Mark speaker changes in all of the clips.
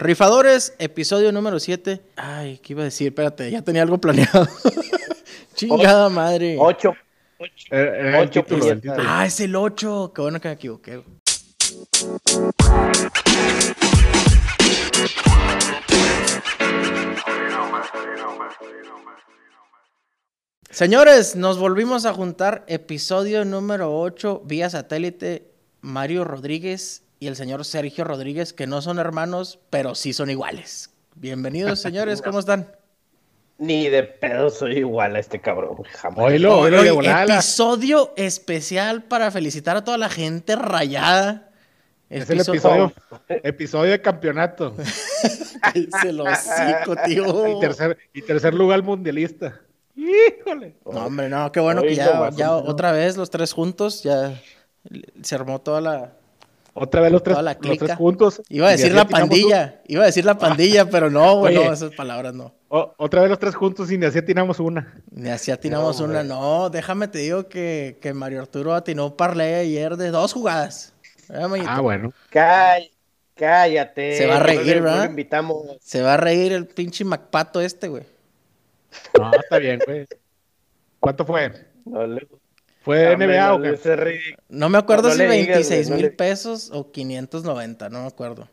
Speaker 1: Rifadores, episodio número 7. Ay, ¿qué iba a decir? Espérate, ya tenía algo planeado. Chingada madre.
Speaker 2: 8. Ocho
Speaker 3: el
Speaker 2: puñetas.
Speaker 3: título.
Speaker 1: Ah, es el 8. Qué bueno que me equivoqué. Señores, nos volvimos a juntar. Episodio número 8, vía satélite. Mario Rodríguez y el señor Sergio Rodríguez, que no son hermanos, pero sí son iguales. Bienvenidos, señores, ¿cómo están?
Speaker 2: Ni de pedo soy igual a este cabrón. Jamás.
Speaker 3: Oílo
Speaker 1: Hoy,
Speaker 3: de volada.
Speaker 1: episodio especial para felicitar a toda la gente rayada.
Speaker 3: Es el
Speaker 1: Episo-
Speaker 3: episodio, episodio de campeonato.
Speaker 1: Cállese el hocico, tío.
Speaker 3: Y tercer, y tercer lugar mundialista. Híjole.
Speaker 1: No, hombre, no, qué bueno que ya, otra vez los tres juntos, ya se armó toda la...
Speaker 3: Otra vez los tres,
Speaker 1: la
Speaker 3: los tres juntos.
Speaker 1: Iba a decir la pandilla, iba a decir la pandilla, pero no, güey, no, esas palabras no.
Speaker 3: un- o- otra vez los tres juntos y ni así atinamos una.
Speaker 1: Ni así atinamos
Speaker 2: No,
Speaker 1: una,
Speaker 2: güey.
Speaker 1: no, déjame te digo que, que Mario Arturo atinó parlay ayer de dos jugadas. ¿Eh?
Speaker 3: Ah, bueno.
Speaker 2: Cáll- cállate.
Speaker 1: Se va a reír,
Speaker 2: no
Speaker 1: ¿verdad?
Speaker 2: invitamos.
Speaker 1: Se va a reír el pinche Macpato este, güey.
Speaker 3: No, está bien, güey. ¿Cuánto fue?
Speaker 2: No le-
Speaker 3: ¿Fue NBA
Speaker 2: no
Speaker 3: o qué?
Speaker 1: No me acuerdo
Speaker 2: No
Speaker 1: si
Speaker 2: le digas,
Speaker 1: 26
Speaker 2: güey, no
Speaker 1: mil
Speaker 2: le-
Speaker 1: pesos o 590, no me acuerdo.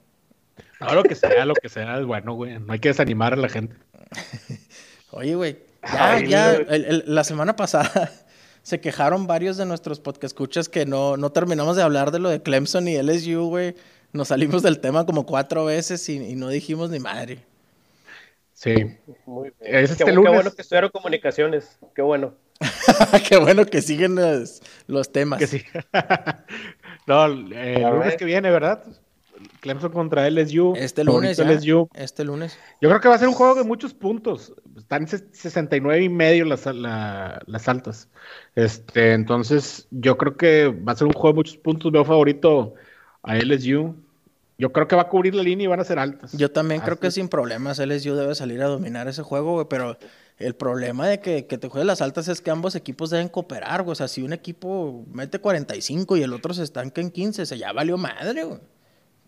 Speaker 3: No, lo que sea, lo que sea es bueno, güey. No hay que desanimar a la gente.
Speaker 1: Oye, güey, ya,
Speaker 2: Ay,
Speaker 1: ya,
Speaker 2: no.
Speaker 1: el- el- la semana pasada se quejaron varios de nuestros podcast escuchas que no, no terminamos de hablar de lo de Clemson y LSU, güey. Nos salimos del tema como cuatro veces y, y no dijimos ni madre.
Speaker 3: Sí.
Speaker 2: Muy bien.
Speaker 3: Es este
Speaker 2: qué,
Speaker 3: lunes.
Speaker 2: qué bueno que estudiaron comunicaciones. Qué bueno.
Speaker 1: Qué bueno que siguen los, los temas.
Speaker 3: Que sí. no, eh, el lunes que viene, ¿verdad? Clemson contra LSU.
Speaker 1: Este lunes, ya,
Speaker 3: LSU.
Speaker 1: este lunes.
Speaker 3: Yo creo que va a ser un juego de muchos puntos. Están en ses- 69 y medio las, la- las altas. Este, entonces, yo creo que va a ser un juego de muchos puntos. Veo favorito a LSU. Yo creo que va a cubrir la línea y van a ser altas.
Speaker 1: Yo también creo que sin problemas LSU debe salir a dominar ese juego, güey, pero el problema de que, que te juegues las altas es que ambos equipos deben cooperar, güey. O sea, si un equipo mete 45 y el otro se estanca en 15, se ya valió madre, güey.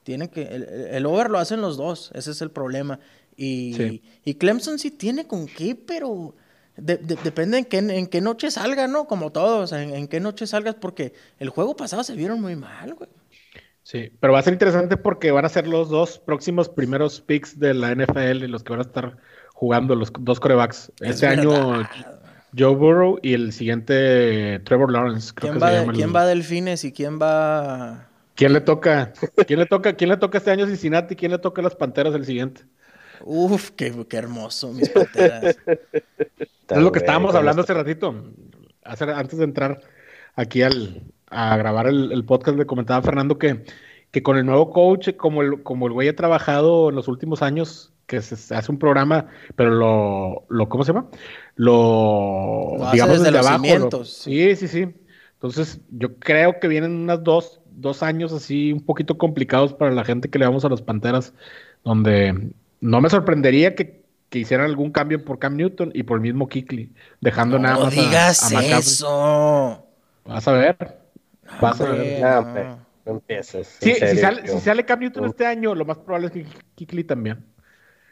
Speaker 1: Tienen que, el, el over lo hacen los dos, ese es el problema. Y,
Speaker 3: Sí.
Speaker 1: y Clemson sí tiene con qué, pero de- de- depende en qué, en qué noche salga, ¿no? Como todos, en, en qué noche salgas, porque el juego pasado se vieron muy mal, güey.
Speaker 3: Sí, pero va a ser interesante porque van a ser los dos próximos primeros picks de la NFL, los que van a estar jugando los dos corebacks.
Speaker 1: Es
Speaker 3: Este año. Joe Burrow y el siguiente Trevor Lawrence. Creo
Speaker 1: ¿Quién
Speaker 3: que
Speaker 1: va,
Speaker 3: se el-
Speaker 1: ¿Quién va a Delfines y quién va
Speaker 3: ¿Quién le toca? ¿Quién le toca? ¿Quién le toca este año Cincinnati? ¿Quién le toca a las Panteras el siguiente?
Speaker 1: Uf, qué, qué hermoso, mis panteras.
Speaker 3: Es lo que estábamos hablando hace ratito. Hace- antes de entrar aquí al, a grabar el, el podcast, le comentaba a Fernando que, que con el nuevo coach, como el, como el güey ha trabajado en los últimos años, que se, hace un programa, pero lo, lo ¿cómo se llama? Lo,
Speaker 1: Lo hace desde los cimientos.
Speaker 3: lo- sí, sí, sí. Entonces, yo creo que vienen unas dos, dos años así un poquito complicados para la gente que le vamos a las Panteras, donde no me sorprendería que, que hicieran algún cambio por Cam Newton y por el mismo Kikli, dejando nada más a-
Speaker 1: digas
Speaker 3: a McCaffrey.
Speaker 1: eso.
Speaker 3: Vas a ver. Vas a ver.
Speaker 2: No,
Speaker 1: No.
Speaker 2: hombre, no empieces.
Speaker 3: Sí, si, sale, si sale Cam Newton este año, lo más probable es que Kikli también.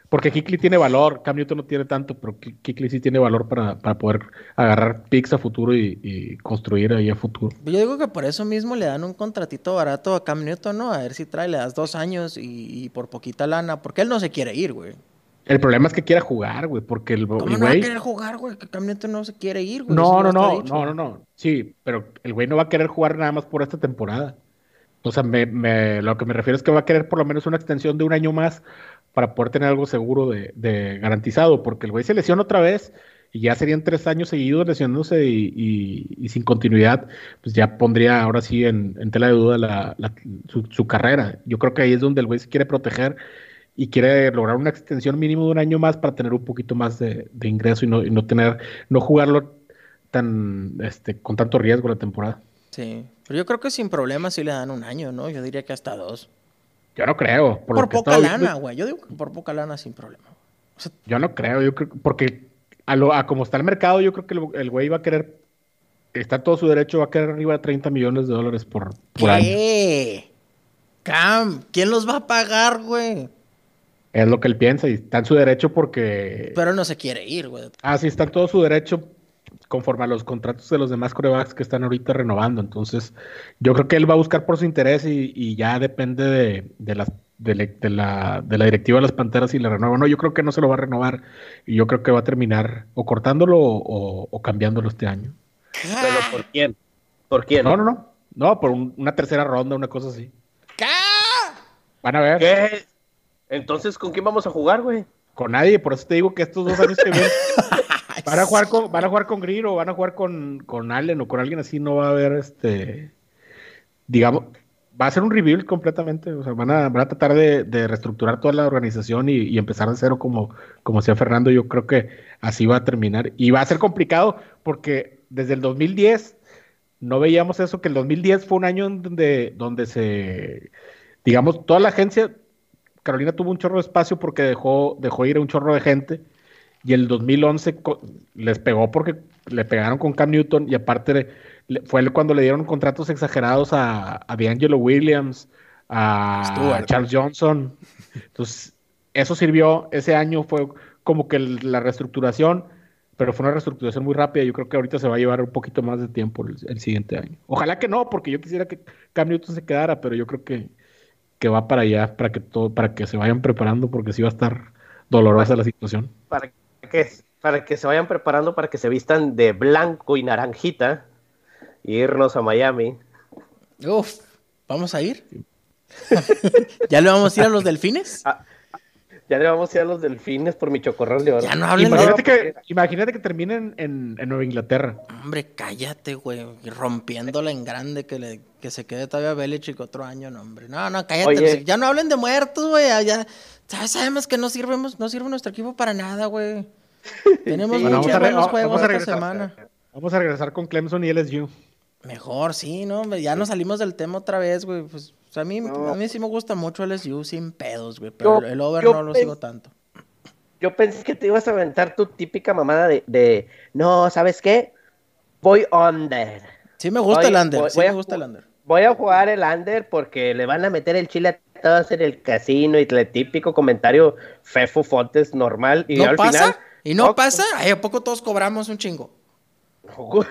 Speaker 3: Porque Kikli tiene valor, Cam Newton no tiene tanto, pero Ki- Kikli sí tiene valor para, para poder agarrar picks a futuro y, y construir ahí a futuro.
Speaker 1: Yo digo que por eso mismo le dan un contratito barato a Cam Newton, ¿no? A ver si trae, le das dos años y, y por poquita lana, porque él no se quiere ir, güey.
Speaker 3: El problema es que quiera jugar, güey, porque el,
Speaker 1: ¿Cómo
Speaker 3: el
Speaker 1: no va a querer jugar, güey? Que Cam Newton no se quiere ir, güey.
Speaker 3: No, no, no, no, no, no. Sí, pero el güey no va a querer jugar nada más por esta temporada. O sea, me, me- lo que me refiero es que va a querer por lo menos una extensión de un año más para poder tener algo seguro de, de garantizado, porque el güey se lesiona otra vez y ya serían tres años seguidos lesionándose y, y- y sin continuidad, pues ya pondría ahora sí en, en tela de duda la- la- su, su carrera. Yo creo que ahí es donde el güey se quiere proteger y quiere lograr una extensión mínimo de un año más para tener un poquito más de, de ingreso y no, y no tener, no jugarlo tan, este, con tanto riesgo la temporada.
Speaker 1: Sí. Pero yo creo que sin problemas sí le dan un año, ¿no? Yo diría que hasta dos.
Speaker 3: Yo no creo.
Speaker 1: Por, poca lana, güey. Yo digo que por poca lana sin problema. O sea,
Speaker 3: Yo no creo, yo creo, porque a, lo, a como está el mercado, yo creo que el, güey va a querer, está todo su derecho, va a querer arriba de 30 millones de dólares por, por año.
Speaker 1: ¿qué? Cam, ¿quién los va a pagar, güey?
Speaker 3: Es lo que él piensa y está en su derecho porque...
Speaker 1: Pero no se quiere ir, güey.
Speaker 3: Ah, sí, está en todo su derecho conforme a los contratos de los demás corebacks que están ahorita renovando. Entonces, yo creo que él va a buscar por su interés y, ya depende de, de, las, de, la, de la directiva de las Panteras si le renueva. No, yo creo que no se lo va a renovar y yo creo que va a terminar o cortándolo o, cambiándolo este año.
Speaker 2: ¿Pero por quién? ¿Por quién?
Speaker 3: No, no, no. No, por una tercera ronda, una cosa así. ¿Qué? Van a ver.
Speaker 2: ¿Qué? Entonces, ¿con quién vamos a jugar, güey?
Speaker 3: Con nadie, por eso te digo que estos dos años que vienen van a jugar con, van a jugar con Greer o van a jugar con, con Allen o con alguien así, no va a haber este digamos, va a ser un rebuild completamente. O sea, van a, van a tratar de, reestructurar toda la organización y, empezar de cero como, como decía Fernando. Yo creo que así va a terminar. Y va a ser complicado porque desde el 2010 no veíamos eso, que el 2010 fue un año donde, donde se, digamos, toda la agencia Carolina tuvo un chorro de espacio porque dejó, dejó ir a un chorro de gente. Y el 2011 les pegó porque le pegaron con Cam Newton y aparte fue cuando le dieron contratos exagerados a, a D'Angelo Williams, a Charles Johnson. Entonces, eso sirvió, ese año fue como que la reestructuración, pero fue una reestructuración muy rápida. Yo creo que ahorita se va a llevar un poquito más de tiempo el, el siguiente año. Ojalá que no, porque yo quisiera que Cam Newton se quedara, pero yo creo que, que va para allá, para que todo, para que se vayan preparando, porque sí va a estar dolorosa la situación.
Speaker 2: Para que, para que se vayan preparando, para que se vistan de blanco y naranjita, y irnos a Miami.
Speaker 1: Uf, ¿vamos a ir? ¿Ya le vamos a ir a los delfines? Ah,
Speaker 2: ya le vamos a ir a los delfines por mi chocorrol de
Speaker 3: Ya no hablen imagínate que, imagínate que terminen en, Nueva Inglaterra.
Speaker 1: Hombre, cállate, güey. Rompiéndola en grande, que, le, que se quede todavía Belichick otro año, no, hombre. No, no, cállate. Ya no hablen de muertos, güey. Ya, sabemos que no sirvemos, no sirve nuestro equipo para nada, güey. Tenemos muchos buenos juegos esta semana.
Speaker 3: Vamos a regresar con Clemson y LSU.
Speaker 1: Mejor, sí, ¿no? Ya nos salimos del tema otra vez, güey. Pues, a, mí, a mí sí me gusta mucho el SU sin pedos, güey. Pero el over no lo sigo tanto.
Speaker 2: Yo pensé que te ibas a aventar tu típica mamada de, de no, ¿sabes qué? Voy under.
Speaker 1: Sí me gusta el under, sí me gusta el under.
Speaker 2: Voy a jugar el under porque le van a meter el chile a todos en el casino y el típico comentario Fefo Fontes normal. Y
Speaker 1: ¿No
Speaker 2: al
Speaker 1: pasa? Final, ¿Y no, pasa? Ay, ¿A poco todos cobramos un chingo?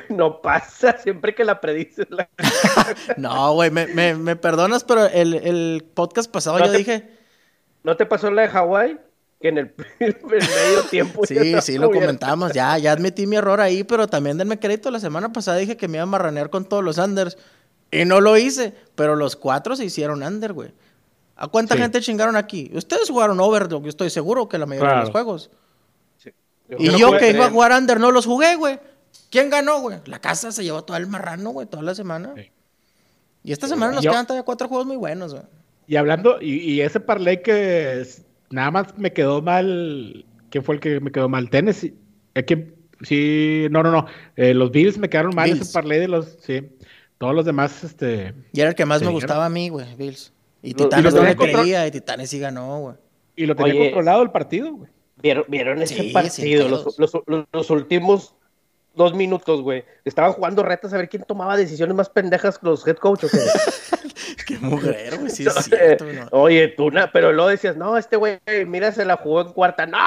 Speaker 2: No, pasa, siempre que la predices.
Speaker 1: no, güey, me, me, perdonas, pero el, el podcast pasado yo dije...
Speaker 2: ¿No te pasó la de Hawái? Que en el, medio tiempo...
Speaker 1: sí, sí, lo comentamos, ya, ya admití mi error ahí, pero también denme crédito, la semana pasada dije que me iba a marranear con todos los Anders y no lo hice, pero los cuatro se hicieron under, güey. ¿A cuánta gente chingaron aquí? Ustedes jugaron over, yo estoy seguro que la mayoría de los juegos. Y yo, que iba a jugar under no los jugué, güey. ¿Quién ganó, güey? La casa se llevó todo el marrano, güey, toda la semana. Y esta semana nos quedan todavía cuatro juegos muy buenos, güey.
Speaker 3: Y hablando, y, ese parlay que nada más me quedó mal. ¿Quién fue el que me quedó mal? Tennessee. Es que, sí, no, no, no. Eh, los Bills me quedaron mal ese parlay de los. Sí. Todos los demás, este.
Speaker 1: Y era el que más me gustaba a mí, güey, Bills. Y Titanes no le creía, y Titanes sí ganó, güey.
Speaker 3: Y lo tenía controlado el partido, güey.
Speaker 2: ¿Vieron, ¿Vieron ese partido? Los, los, los, últimos dos minutos, güey. Estaban jugando retas a ver quién tomaba decisiones más pendejas que los head coaches.
Speaker 1: Qué mujer, güey, sí es cierto,
Speaker 2: Oye, tú, pero luego decías, no, este güey, mira, se la jugó en cuarta. No,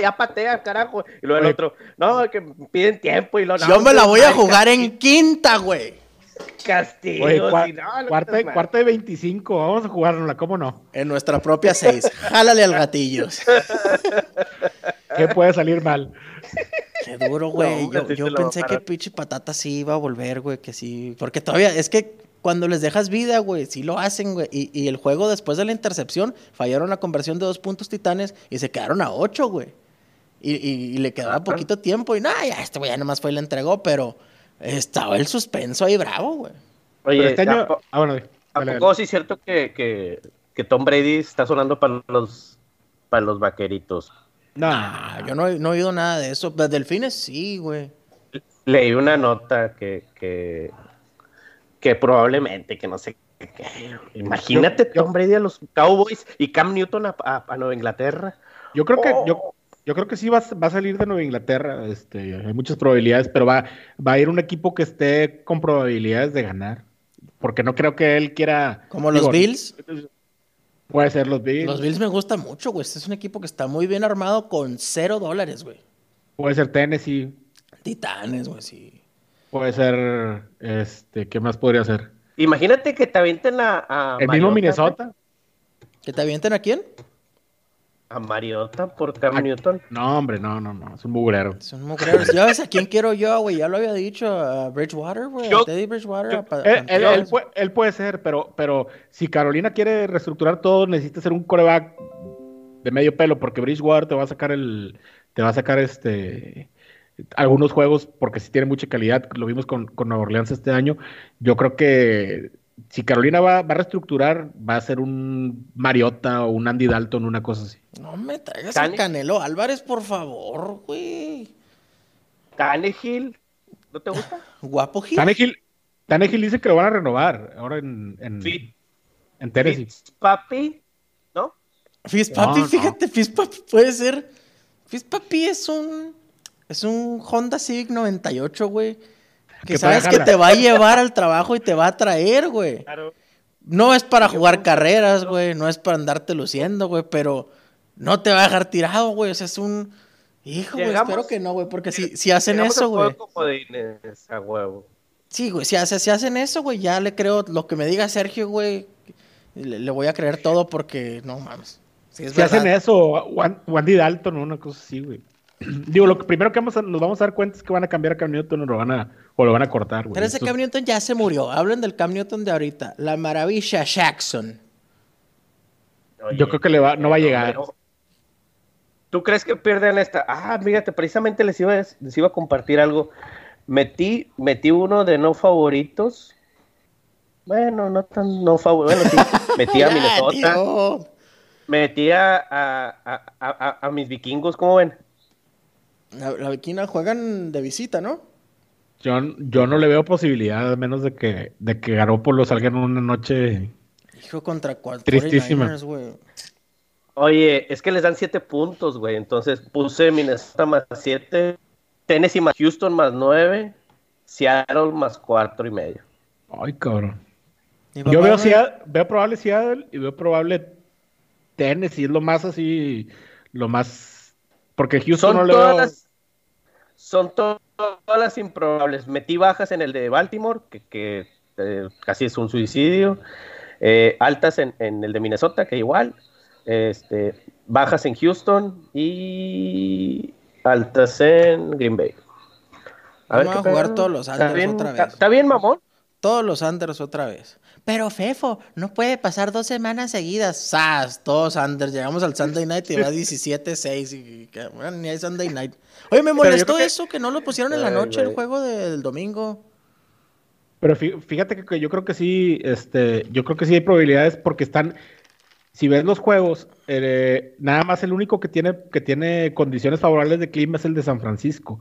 Speaker 2: ya patea, carajo. Y luego el otro, no, que piden tiempo y lo
Speaker 1: Yo me la voy a jugar en quinta, güey.
Speaker 2: Castigo.
Speaker 3: cuarta, cuarta, de 25, vamos a jugárnosla, ¿cómo no?
Speaker 1: En nuestra propia seis. Jálale al gatillo.
Speaker 3: ¿Qué puede salir mal?
Speaker 1: Qué duro, güey. yo, pensé que pinche patata sí iba a volver, güey, que sí. Porque todavía, es que cuando les dejas vida, güey, sí lo hacen, güey. Y, el juego después de la intercepción, fallaron la conversión de dos puntos titanes y se quedaron a ocho, güey. Y, le quedaba poquito tiempo y nada, ya este güey ya nomás fue y le entregó, pero estaba el suspenso ahí bravo, güey.
Speaker 2: Oye, este año... ah, bueno, ¿a sí es cierto que, que, que Tom Brady está sonando para los, para los vaqueritos?
Speaker 1: No, yo no, he oído nada de eso. Pues delfines sí, güey.
Speaker 2: Leí una nota que, que, que probablemente, que no sé Imagínate Tom Brady a los Cowboys y Cam Newton a, Nueva Inglaterra.
Speaker 3: Yo creo que, yo, oh. yo creo que sí va, va, a salir de Nueva Inglaterra. Este, hay muchas probabilidades, pero va, va a ir un equipo que esté con probabilidades de ganar. Porque no creo que él quiera.
Speaker 1: Como los Bills.
Speaker 3: Puede ser los Bills.
Speaker 1: Los Bills me gustan mucho, güey. Este es un equipo que está muy bien armado con cero dólares, güey.
Speaker 3: Puede ser Tennessee.
Speaker 1: Titanes, güey, sí.
Speaker 3: Puede ser, este, ¿qué más podría ser?
Speaker 2: Imagínate que te avienten a, a
Speaker 3: El mismo Minnesota.
Speaker 1: ¿Que te avienten a quién?
Speaker 2: A Mariota por Cam
Speaker 3: Ah,
Speaker 2: Newton.
Speaker 3: No, hombre, no, no, no, es un mugrero.
Speaker 1: Son mugreros. ¿Ya ves a quién quiero yo, güey? Ya lo había dicho a Bridgewater, güey. A Teddy Bridgewater. a Pa-
Speaker 3: Él, él- él
Speaker 1: Panteras.
Speaker 3: puede, él puede ser, pero, pero si Carolina quiere reestructurar todo, necesita ser un coreback de medio pelo, porque Bridgewater te va a sacar el, te va a sacar este algunos juegos, porque sí tiene mucha calidad, lo vimos con, con Nueva Orleans este año. Yo creo que si Carolina va, va a reestructurar, va a ser un Mariota o un Andy Dalton, una cosa así.
Speaker 1: No me traigas a Canelo Álvarez, por favor, güey.
Speaker 2: Tannehill, ¿no te gusta?
Speaker 1: Guapo Gil.
Speaker 3: Tannehill, Tannehill dice que lo van a renovar ahora en, en,
Speaker 2: Fit-
Speaker 3: en Tennessee.
Speaker 2: Papi, ¿no?
Speaker 1: Fitzpapi,
Speaker 3: No, no.
Speaker 1: fíjate, Fitzpapi puede ser. Fitzpapi es un. Es un Honda Civic 98, güey. Que
Speaker 3: Que
Speaker 1: sabes que te va a llevar al trabajo y te va a traer, güey.
Speaker 2: Claro.
Speaker 1: No es para jugar carreras, güey. No es para andarte luciendo, güey. Pero no te va a dejar tirado, güey. O sea, es un. Hijo, güey. Espero que no, güey. Porque si, si hacen eso, güey.
Speaker 2: comodines, a huevo.
Speaker 1: Sí, güey. Si, hace- si hacen eso, güey, ya le creo lo que me diga Sergio, güey. Le, le voy a creer todo porque no mames. Sí,
Speaker 3: Si hacen eso, o An- o Andy Dalton una cosa así, güey. Digo, lo que primero que vamos a- nos vamos a dar cuenta es que van a cambiar a Cam Newton o lo van a, o lo van a cortar, güey.
Speaker 1: Pero ese
Speaker 3: Entonces,
Speaker 1: Cam Newton ya se murió. Hablen del Cam Newton de ahorita. La maravilla Jackson.
Speaker 2: Oye,
Speaker 3: Yo creo que le va, no va a llegar.
Speaker 2: ¿Tú crees que pierden esta? Ah, fíjate, precisamente les iba, a- les iba a compartir algo. Metí, metí uno de no favoritos. Bueno, no tan no favoritos. Bueno, sí. Metí a Minnesota. Metí a, a, a- a- a mis vikingos, ¿cómo ven?
Speaker 1: La, la juegan de visita, ¿no?
Speaker 3: Yo, yo no le veo posibilidad, a menos de que, de que Garoppolo salga en una noche.
Speaker 1: Hijo contra cuatro
Speaker 3: Tristísima.
Speaker 1: güey.
Speaker 2: Oye, es que les dan siete puntos, güey. Entonces puse Minnesota más siete, Tennessee más Houston más nueve, Seattle más cuatro y medio.
Speaker 3: Ay, cabrón. Yo veo, Seattle- veo probable Seattle y veo probable Tennessee, es lo más así, lo más... Porque Houston
Speaker 2: Son
Speaker 3: no le
Speaker 2: todas
Speaker 3: veo...
Speaker 2: las, son to- todas las improbables. Metí bajas en el de Baltimore, que, que, eh, casi es un suicidio. Eh, altas en, en el de Minnesota, que igual. Este, bajas en Houston y altas en Green Bay.
Speaker 1: Vamos a
Speaker 2: qué
Speaker 1: jugar
Speaker 2: pedo.
Speaker 1: todos los
Speaker 2: ¿Está
Speaker 1: Anders otra vez.
Speaker 2: ¿Está bien, mamón?
Speaker 1: Todos los Anders otra vez. Pero Fefo, no puede pasar dos semanas seguidas. ¡Sas! Todos Anders. Llegamos al Sunday Night y va 17-6. Y, que, bueno, ni hay Sunday Night. Oye, me molestó
Speaker 3: que-
Speaker 1: eso, que no lo pusieron en la
Speaker 2: Ay,
Speaker 1: noche el juego del domingo.
Speaker 3: Pero fí- fíjate que, que yo creo que sí, este, yo creo que sí hay probabilidades porque están, si ves los juegos, eh, nada más el único que tiene, que tiene condiciones favorables de clima es el de San Francisco.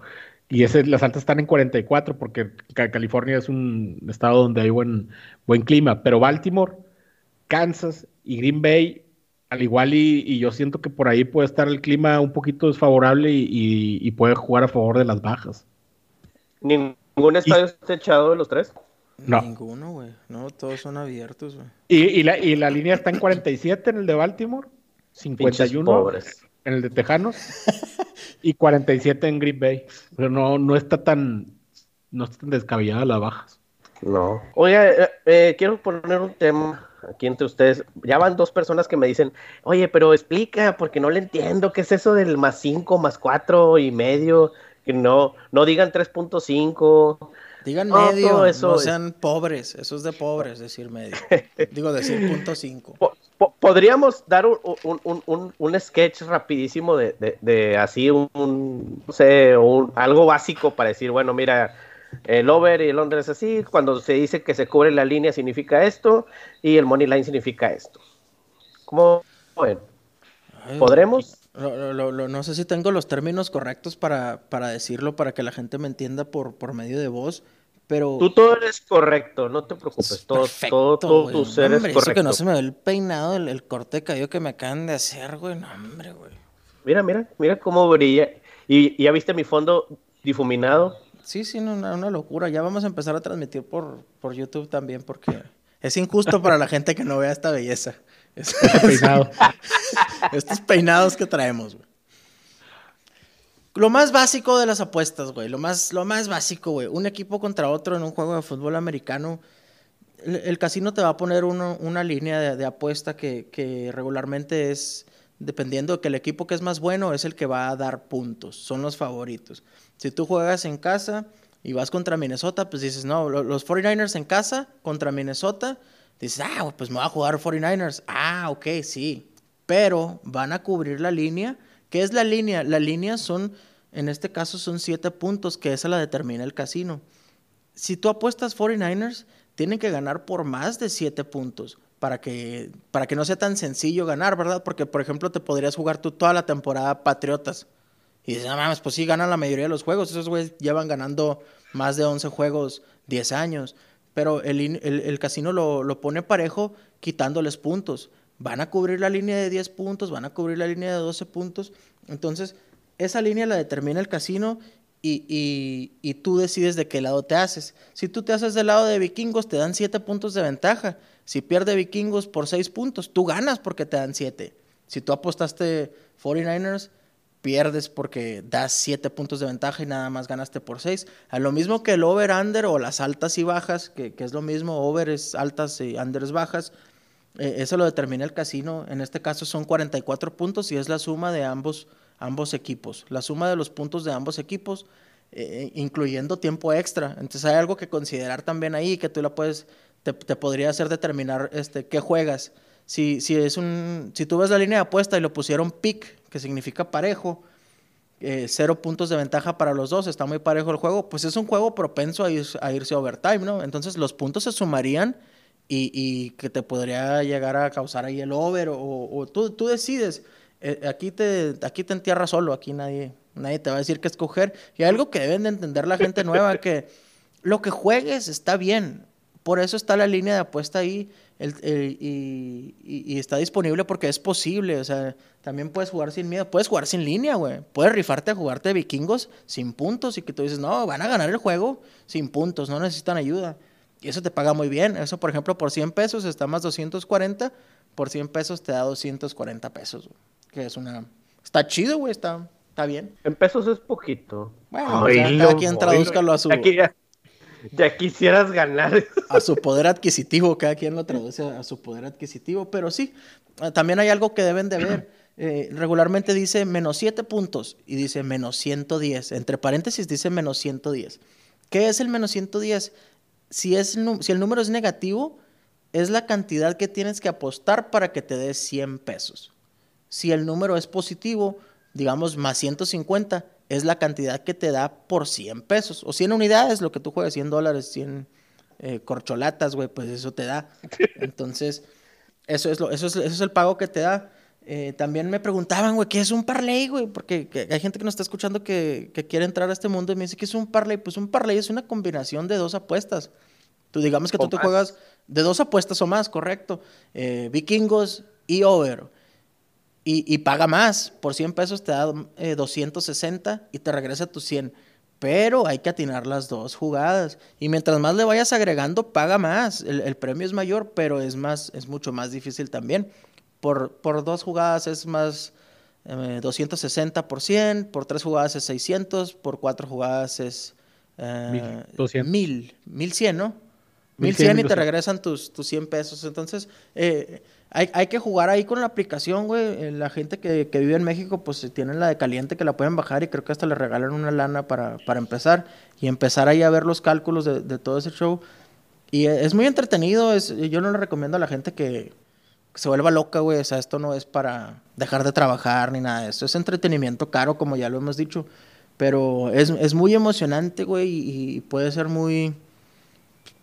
Speaker 3: Y ese, las altas están en 44 porque Ca- California es un estado donde hay buen, buen clima. Pero Baltimore, Kansas y Green Bay, al igual y, y yo siento que por ahí puede estar el clima un poquito desfavorable y, y- y puede jugar a favor de las bajas.
Speaker 2: Ningún estadio está echado de los tres.
Speaker 3: No.
Speaker 1: Ninguno, güey. No, todos son abiertos, güey.
Speaker 3: Y, y la, y la línea está en 47 en el de Baltimore,
Speaker 2: Pinches
Speaker 3: 51
Speaker 2: pobres.
Speaker 3: En el de Tejanos y 47 en Green Bay. Pero no, no está tan no está tan descabellada las bajas.
Speaker 2: No. Oye, eh, eh, quiero poner un tema aquí entre ustedes. Ya van dos personas que me dicen, oye, pero explica, porque no le entiendo, ¿qué es eso del más 5, más 4 y medio? Que no, no digan 3.5.
Speaker 1: Digan
Speaker 2: No,
Speaker 1: medio,
Speaker 2: eso
Speaker 1: no
Speaker 2: es-
Speaker 1: sean pobres. Eso es de pobres, decir medio. Digo, decir punto cinco.
Speaker 2: Po- po- Podríamos dar un, un- un- un- sketch rapidísimo de, de- de así un, no sé, un- algo básico para decir, bueno, mira, el over y el under es así, cuando se dice que se cubre la línea significa esto y el money line significa esto. ¿Cómo ven?
Speaker 1: Ay,
Speaker 2: ¿Podremos?
Speaker 1: Lo- lo- lo- no sé si tengo los términos correctos para, para decirlo, para que la gente me entienda por, por medio de voz, pero...
Speaker 2: Tú todo eres correcto, no te preocupes, todo,
Speaker 1: Perfecto,
Speaker 2: todo, todo
Speaker 1: güey.
Speaker 2: tu ser
Speaker 1: Hombre,
Speaker 2: es
Speaker 1: eso que
Speaker 2: correcto.
Speaker 1: no se me ve el peinado, el, el corte de cabello que me acaban de hacer, güey. No, hombre, güey.
Speaker 2: Mira, mira, mira cómo brilla. Y, y ya viste mi fondo difuminado.
Speaker 1: Sí, sí, no, una, una locura. Ya vamos a empezar a transmitir por, por YouTube también porque es injusto para la gente que no vea esta belleza. Estos peinados que traemos, güey. Lo más básico de las apuestas, güey. Lo más, lo más básico, güey. Un equipo contra otro en un juego de fútbol americano. El, casino te va a poner una línea de, apuesta que, regularmente es, dependiendo de que el equipo que es más bueno, es el que va a dar puntos. Son los favoritos. Si tú juegas en casa y vas contra Minnesota, pues dices, no, los 49ers en casa contra Minnesota. Dices, ah, pues me voy a jugar 49ers. Ah, ok, sí. Pero van a cubrir la línea ¿Qué es la línea? La línea son, en este caso son siete puntos, que esa la determina el casino. Si tú apuestas 49ers, tienen que ganar por más de siete puntos para que, para que no sea tan sencillo ganar, ¿verdad? Porque, por ejemplo, te podrías jugar tú toda la temporada Patriotas. Y dices, no mames, pues sí, ganan la mayoría de los juegos. Esos güeyes llevan ganando más de 11 juegos 10 años. Pero el, casino lo, lo, pone parejo quitándoles puntos van a cubrir la línea de 10 puntos, van a cubrir la línea de 12 puntos. Entonces, esa línea la determina el casino y, y, tú decides de qué lado te haces. Si tú te haces del lado de vikingos, te dan 7 puntos de ventaja. Si pierde vikingos por 6 puntos, tú ganas porque te dan 7. Si tú apostaste 49ers, pierdes porque das 7 puntos de ventaja y nada más ganaste por 6. A lo mismo que el over-under o las altas y bajas, que, que, es lo mismo, over es altas y unders bajas, eh, eso lo determina el casino. En este caso son 44 puntos y es la suma de ambos, ambos equipos. La suma de los puntos de ambos equipos, eh, incluyendo tiempo extra. Entonces hay algo que considerar también ahí que tú la puedes, te, podría hacer determinar este, qué juegas. Si, si, es un, si tú ves la línea de apuesta y lo pusieron pick, que significa parejo, eh, cero puntos de ventaja para los dos, está muy parejo el juego, pues es un juego propenso a, a irse overtime, ¿no? Entonces los puntos se sumarían y, que te podría llegar a causar ahí el over o, tú, tú, decides. Eh, aquí, te, aquí te entierras solo, aquí nadie, nadie te va a decir qué escoger. Y algo que deben de entender la gente nueva, que lo que juegues está bien. Por eso está la línea de apuesta ahí y, y, está disponible porque es posible. O sea, también puedes jugar sin miedo. Puedes jugar sin línea, güey. Puedes rifarte a jugarte vikingos sin puntos y que tú dices, no, van a ganar el juego sin puntos, no necesitan ayuda. Y eso te paga muy bien. Eso, por ejemplo, por 100 pesos está más 240. Por 100 pesos te da 240 pesos. Que es una... Está chido, güey. Está, está bien.
Speaker 2: En pesos es poquito.
Speaker 1: Bueno, pues cada quien tradúzcalo a su...
Speaker 2: Ya, quisieras ganar.
Speaker 1: A su poder adquisitivo. Cada quien lo traduce a su poder adquisitivo. Pero sí, también hay algo que deben de ver. Eh, regularmente dice menos 7 puntos y dice menos 110. Entre paréntesis dice menos 110. ¿Qué es el menos 110? si, es, si el número es negativo, es la cantidad que tienes que apostar para que te dé 100 pesos. Si el número es positivo, digamos más 150, es la cantidad que te da por 100 pesos. O 100 unidades, lo que tú juegas, 100 dólares, 100 eh, corcholatas, güey, pues eso te da. Entonces, eso es, lo, eso es, eso es el pago que te da. Eh, también me preguntaban, güey, ¿qué es un parlay, güey? Porque hay gente que nos está escuchando que, quiere entrar a este mundo y me dice, ¿qué es un parlay? Pues un parlay es una combinación de dos apuestas. Tú digamos que tú te juegas de dos apuestas o más, correcto. Eh, vikingos y over. Y, paga más. Por 100 pesos te da 260 eh, y te regresa tus 100. Pero hay que atinar las dos jugadas. Y mientras más le vayas agregando, paga más. El, el premio es mayor, pero es, más, es mucho más difícil también. Por, por dos jugadas es más 260 eh, por 100, por tres jugadas es 600, por cuatro jugadas es eh, 1000, 1100, ¿no? 1100 y te regresan tus, tus 100 pesos. Entonces, eh, hay, hay, que jugar ahí con la aplicación, güey. Eh, la gente que, que, vive en México, pues tienen la de caliente que la pueden bajar y creo que hasta le regalan una lana para, para empezar y empezar ahí a ver los cálculos de, de todo ese show. Y es muy entretenido. Es, yo no le recomiendo a la gente que, se vuelva loca, güey. O sea, esto no es para dejar de trabajar ni nada de eso. Es entretenimiento caro, como ya lo hemos dicho. Pero es, es muy emocionante, güey, y, puede ser muy...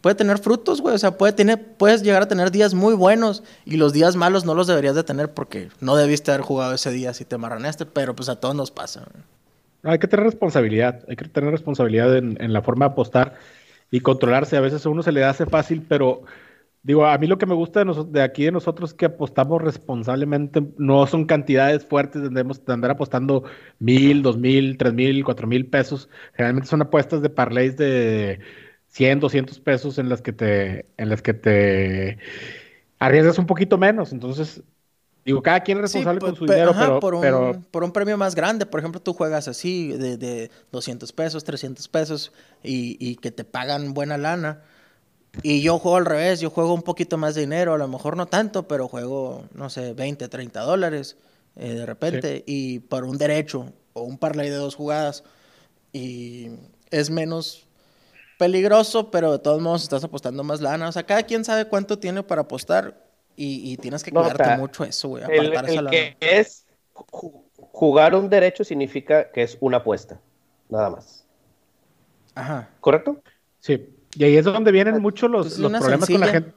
Speaker 1: Puede tener frutos, güey. O sea, puede tener, puedes llegar a tener días muy buenos y los días malos no los deberías de tener porque no debiste haber jugado ese día si te marraneaste, pero pues a todos nos pasa.
Speaker 3: hay que tener responsabilidad, hay que tener responsabilidad en, en la forma de apostar y controlarse. A veces a uno se le hace fácil, pero Digo, a mí lo que me gusta de, de aquí de nosotros es que apostamos responsablemente, no son cantidades fuertes, debemos de andar apostando mil, dos mil, tres mil, cuatro mil pesos. Generalmente son apuestas de parlays de 100, 200 pesos en las que te, en las que te arriesgas un poquito menos. Entonces, digo, cada quien es responsable
Speaker 1: pues,
Speaker 3: con su
Speaker 1: pe-
Speaker 3: dinero,
Speaker 1: ajá,
Speaker 3: pero,
Speaker 1: por, un,
Speaker 3: pero
Speaker 1: por un premio más grande. Por ejemplo, tú juegas así de, de 200 pesos, 300 pesos y, y que te pagan buena lana. Y yo juego al revés, yo juego un poquito más de dinero, a lo mejor no tanto, pero juego, no sé, 20, 30 dólares eh, de repente y por un derecho o un parlay de dos jugadas. Y es menos peligroso, pero de todos modos estás apostando más lana. O sea, cada quien sabe cuánto tiene para apostar y, y tienes que
Speaker 2: No,
Speaker 1: cuidarte
Speaker 2: o sea,
Speaker 1: mucho eso, güey,
Speaker 2: El,
Speaker 1: apartar
Speaker 2: el
Speaker 1: esa
Speaker 2: que es ju- jugar un derecho significa que es una apuesta, nada más.
Speaker 1: Ajá.
Speaker 2: ¿Correcto?
Speaker 3: sí. Y ahí es donde vienen muchos los,
Speaker 1: Pues
Speaker 3: los problemas con la gente.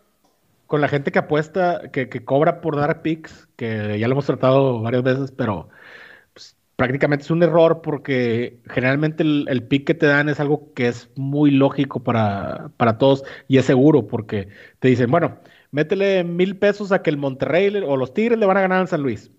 Speaker 3: Con la gente que apuesta, que, que cobra por dar picks, que ya lo hemos tratado varias veces, pero prácticamente es un error porque generalmente el, el pick que te dan es algo que es muy lógico para, para todos y es seguro porque te dicen, bueno, métele mil pesos a que el Monterrey o los Tigres le van a ganar al San Luis.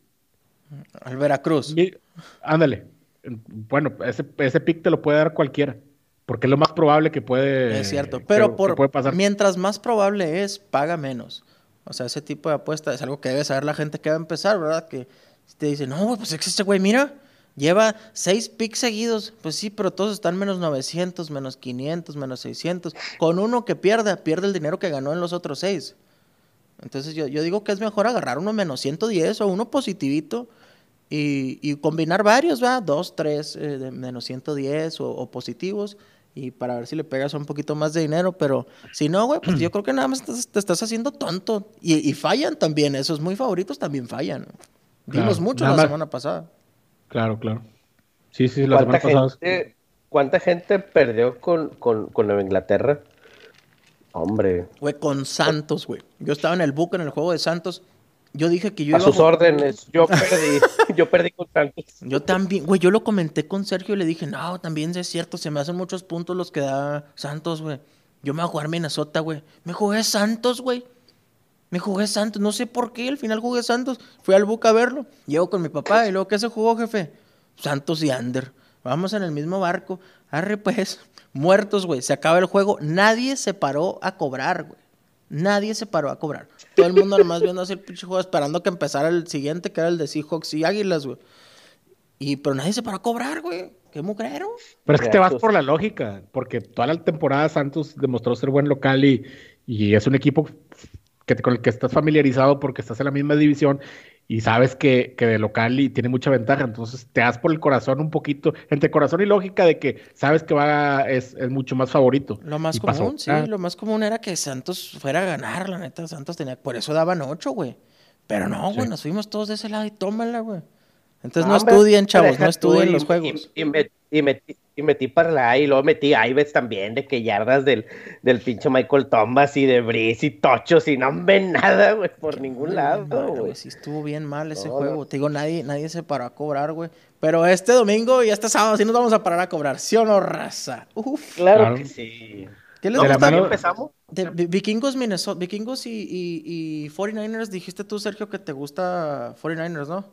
Speaker 1: Al Veracruz.
Speaker 3: Y- ándale. Bueno, ese, ese pick te lo puede dar cualquiera, porque es lo más probable que puede,
Speaker 1: Es cierto, pero
Speaker 3: que
Speaker 1: por
Speaker 3: puede pasar.
Speaker 1: mientras más probable es, paga menos. O sea, ese tipo de apuesta es algo que debe saber la gente que va a empezar, ¿verdad? Que te dice, no, pues es que este güey, mira, lleva seis picks seguidos. Pues sí, pero todos están menos 900, menos 500, menos 600. Con uno que pierda, pierde el dinero que ganó en los otros seis. Entonces yo, yo digo que es mejor agarrar uno menos 110 o uno positivito y, y combinar varios, ¿va? Dos, tres eh, de menos 110 o, o positivos y para ver si le pegas un poquito más de dinero, pero si no, güey, pues yo creo que nada más te, te estás haciendo tonto y, y fallan también, esos muy favoritos también fallan. Vimos
Speaker 3: Claro,
Speaker 1: mucho la
Speaker 3: más-
Speaker 1: semana pasada.
Speaker 3: Claro, claro. Sí, sí, la
Speaker 2: ¿Cuánta
Speaker 3: semana pasada.
Speaker 2: gente, ¿Cuánta gente perdió con, con, con Nueva Inglaterra? Hombre,
Speaker 1: Güey, con Santos, güey. Yo estaba en el book en el juego de Santos. Yo dije que yo
Speaker 2: a
Speaker 1: iba
Speaker 2: sus
Speaker 1: ju-
Speaker 2: órdenes, yo perdí, yo perdí con Santos.
Speaker 1: Yo también, güey, yo lo comenté con Sergio y le dije, no, también es cierto, se me hacen muchos puntos los que da Santos, güey. Yo me voy a jugar Minnesota, güey. Me jugué Santos, güey. Me jugué Santos, no sé por qué, al final jugué Santos. Fui al Boca a verlo. Llego con mi papá y luego, ¿qué se jugó, jefe? Santos y Ander. Vamos en el mismo barco. Arre, pues. Muertos, güey. Se acaba el juego. Nadie se paró a cobrar, güey. Nadie se paró a cobrar. Todo el mundo nomás viendo el pinche juego, esperando que empezara el siguiente, que era el de Seahawks y Águilas, güey. Y, pero nadie se paró a cobrar, güey. Qué mugrero.
Speaker 3: Pero es que te vas por la lógica, porque toda la temporada Santos demostró ser buen local y, y es un equipo que, te- con el que estás familiarizado porque estás en la misma división y sabes que, que de local y tiene mucha ventaja. Entonces te das por el corazón un poquito, entre corazón y lógica de que sabes que va es, es mucho más favorito.
Speaker 1: Lo más
Speaker 3: Y pasó.
Speaker 1: común, sí,
Speaker 3: Ah,
Speaker 1: lo más común era que Santos fuera a ganar, la neta. Santos tenía, por eso daban ocho, güey. Pero no, güey,
Speaker 3: Sí.
Speaker 1: nos fuimos todos de ese lado y tómala, güey. Entonces
Speaker 2: No,
Speaker 1: no,
Speaker 2: hombre,
Speaker 1: estudien, chavos, no estudien los juegos.
Speaker 2: Y, y met- y metí, y metí para la y luego metí a Ives también, de que yardas del, del pinche Michael Thomas y de Brice y Tochos y no ven nada, güey, por ningún lado, güey.
Speaker 1: Sí estuvo bien mal ese
Speaker 2: No,
Speaker 1: juego.
Speaker 2: no.
Speaker 1: Te digo, nadie, nadie se paró a cobrar, güey. Pero este domingo y este sábado sí nos vamos a parar a cobrar. ¿Sí o no, raza? Uf.
Speaker 2: Claro,
Speaker 3: Claro.
Speaker 2: que sí.
Speaker 1: ¿Qué les gusta?
Speaker 3: mano-
Speaker 2: empezamos.
Speaker 1: De Vi- Vikingos, Minnesota. Vikingos y, y, y 49ers. Dijiste tú, Sergio, que te gusta 49ers, ¿no?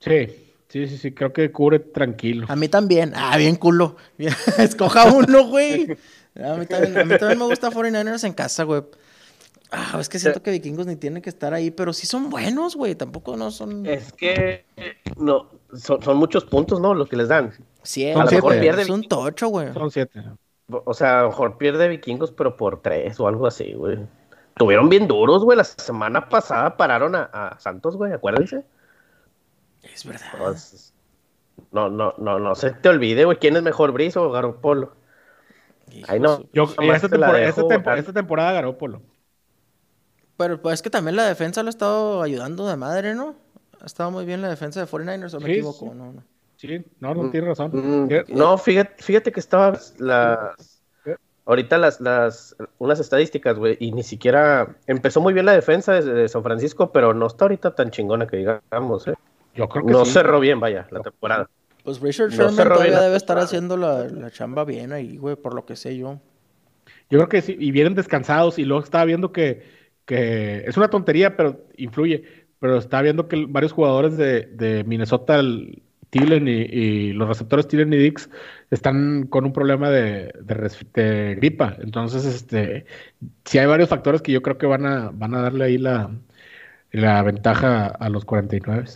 Speaker 3: Sí, sí, sí, sí, creo que cubre tranquilo.
Speaker 1: A mí también. Ah, bien culo. Escoja uno, güey. A mí, también, a mí también me gusta 49ers en casa, güey. Ah, es que siento que vikingos ni tienen que estar ahí, pero sí son buenos, güey. Tampoco no son.
Speaker 2: Es que no, son, son muchos puntos, ¿no? Los que les dan.
Speaker 1: Sí,
Speaker 3: Son
Speaker 1: a lo mejor
Speaker 3: siete.
Speaker 1: pierde. Es un tocho, güey.
Speaker 3: Son siete.
Speaker 2: O sea, a lo mejor pierde vikingos, pero por tres o algo así, güey. Tuvieron bien duros, güey. La semana pasada pararon a, a Santos, güey, acuérdense.
Speaker 1: Es verdad.
Speaker 2: No, no, no, no se te olvide, güey, quién es mejor, Brice o Garoppolo.
Speaker 1: Hijo
Speaker 2: Ay, no.
Speaker 3: Yo, esta,
Speaker 2: te
Speaker 3: temporada,
Speaker 2: dejo
Speaker 3: esta, tempo-
Speaker 2: votar.
Speaker 3: esta temporada Garópolo.
Speaker 1: Pero pues es que también la defensa lo ha estado ayudando de madre, ¿no? Ha estado muy bien la defensa de 49ers, o me
Speaker 3: Sí,
Speaker 1: equivoco,
Speaker 3: sí.
Speaker 1: no, no.
Speaker 3: Sí, no, no tiene razón.
Speaker 2: Mm,
Speaker 3: ¿Qué?
Speaker 2: no, fíjate, fíjate que estaba las ahorita las, las unas estadísticas, güey, y ni siquiera empezó muy bien la defensa de, de San Francisco, pero no está ahorita tan chingona que digamos, ¿eh?
Speaker 3: Yo creo que
Speaker 2: No
Speaker 3: sí.
Speaker 2: cerró bien, vaya, la temporada.
Speaker 1: Pues Richard
Speaker 2: No
Speaker 1: Sherman todavía debe estar haciendo la, la chamba bien ahí, güey, por lo que sé yo.
Speaker 3: Yo creo que sí, y vienen descansados y luego estaba viendo que, que es una tontería, pero influye. Pero estaba viendo que varios jugadores de, de Minnesota el- Thielen y, los receptores Thielen y Dix están con un problema de, de, gripa. Entonces, este, sí hay varios factores que yo creo que van a, van a darle ahí la, la ventaja a los 49.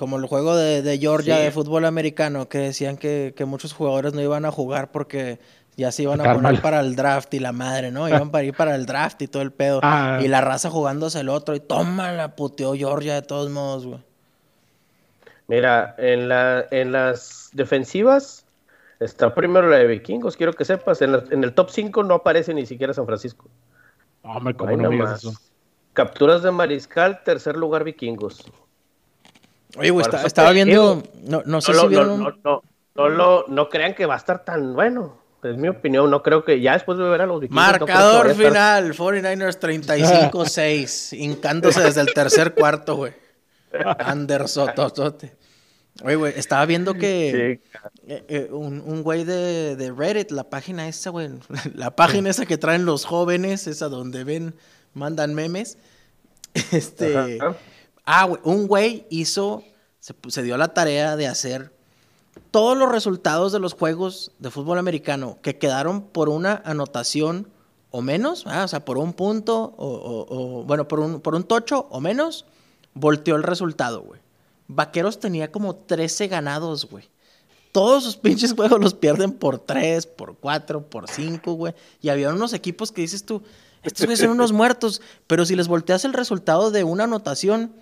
Speaker 1: Como el juego de, Georgia de fútbol americano, que decían que, que, muchos jugadores no iban a jugar porque ya se iban a poner para el draft y la madre, ¿no? Iban para ir para el draft y todo el pedo. Ah. Y la raza jugándose el otro y toma la puteó Georgia de todos modos, güey.
Speaker 2: Mira, en, la, en las defensivas está primero la de Vikingos, quiero que sepas. En, el top 5 no aparece ni siquiera San Francisco.
Speaker 3: Hombre, ¿cómo no eso?
Speaker 2: Capturas de Mariscal, tercer lugar Vikingos.
Speaker 1: Oye, güey, estaba viendo. No, no sé si vieron.
Speaker 2: No, no, no, crean que va a estar tan bueno. Es mi opinión. No creo que ya después de ver a los vikingos.
Speaker 1: Marcador final: 49ers 35-6. hincándose desde el tercer cuarto, güey. Anderson, totote. Oye, güey, estaba viendo que eh, eh, un, güey de, de, Reddit, la página esa, güey, la página esa que traen los jóvenes, esa donde ven, mandan memes. Este. Ah, güey, un güey hizo, se, dio la tarea de hacer todos los resultados de los juegos de fútbol americano que quedaron por una anotación o menos, ah, o sea, por un punto, o, o, bueno, por un, por un tocho o menos, volteó el resultado, güey. Vaqueros tenía como 13 ganados, güey. Todos sus pinches juegos los pierden por 3, por 4, por 5, güey. Y había unos equipos que dices tú, estos güeyes son unos muertos. Pero si les volteas el resultado de una anotación,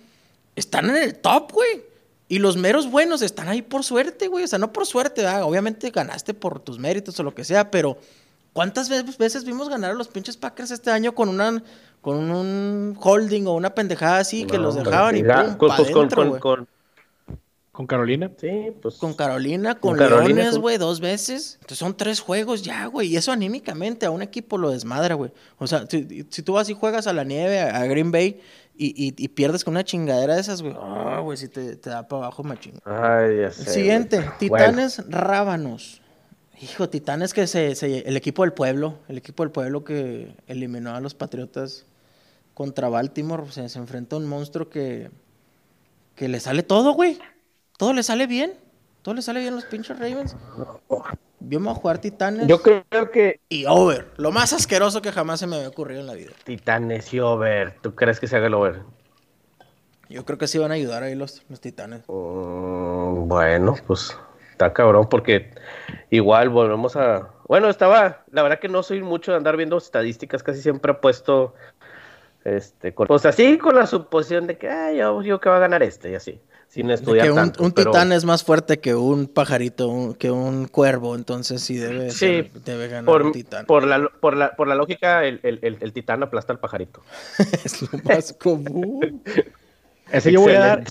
Speaker 1: están en el top, güey. Y los meros buenos están ahí por suerte, güey. O sea, no por suerte, obviamente ganaste por tus méritos o lo que sea, pero ¿cuántas veces vimos ganar a los pinches Packers este año con una con un holding o una pendejada así que los dejaban y pum,
Speaker 3: con, con, con, Carolina.
Speaker 2: Sí, pues.
Speaker 1: Con Carolina, con, Leones, güey, dos veces. Entonces son tres juegos ya, güey. Y eso anímicamente a un equipo lo desmadra, güey. O sea, si, tú vas y juegas a la nieve, a, Green Bay, y, y, pierdes con una chingadera de esas, güey. Ah, güey, si te, te, da para abajo, machín.
Speaker 2: Ay, ya
Speaker 1: sé. Siguiente, Titanes Rábanos. Hijo, Titanes que se, se, el equipo del pueblo, el equipo del pueblo que eliminó a los Patriotas contra Baltimore, o sea, se enfrenta a un monstruo que, que le sale todo, güey. Todo le sale bien. Todo le sale bien a los pinches Ravens. Vimos a jugar Titanes.
Speaker 2: Yo creo que.
Speaker 1: Y over. Lo más asqueroso que jamás se me había ocurrido en la vida.
Speaker 2: Titanes y over. ¿Tú crees que se haga el over?
Speaker 1: Yo creo que sí van a ayudar ahí los, los Titanes.
Speaker 2: Mm, bueno, pues está cabrón porque igual volvemos a... Bueno, estaba... La verdad que no soy mucho de andar viendo estadísticas. Casi siempre he puesto este, pues así con la suposición de que ah, yo, que va a ganar este y así, sin estudiar
Speaker 1: que un,
Speaker 2: tanto,
Speaker 1: un titán es más fuerte que un pajarito, que un cuervo, entonces sí debe, debe ganar
Speaker 2: por,
Speaker 1: un titán.
Speaker 2: Por la, por la, por la lógica, el, el, el, titán aplasta al pajarito.
Speaker 1: es lo más común.
Speaker 3: Ese yo voy a dar,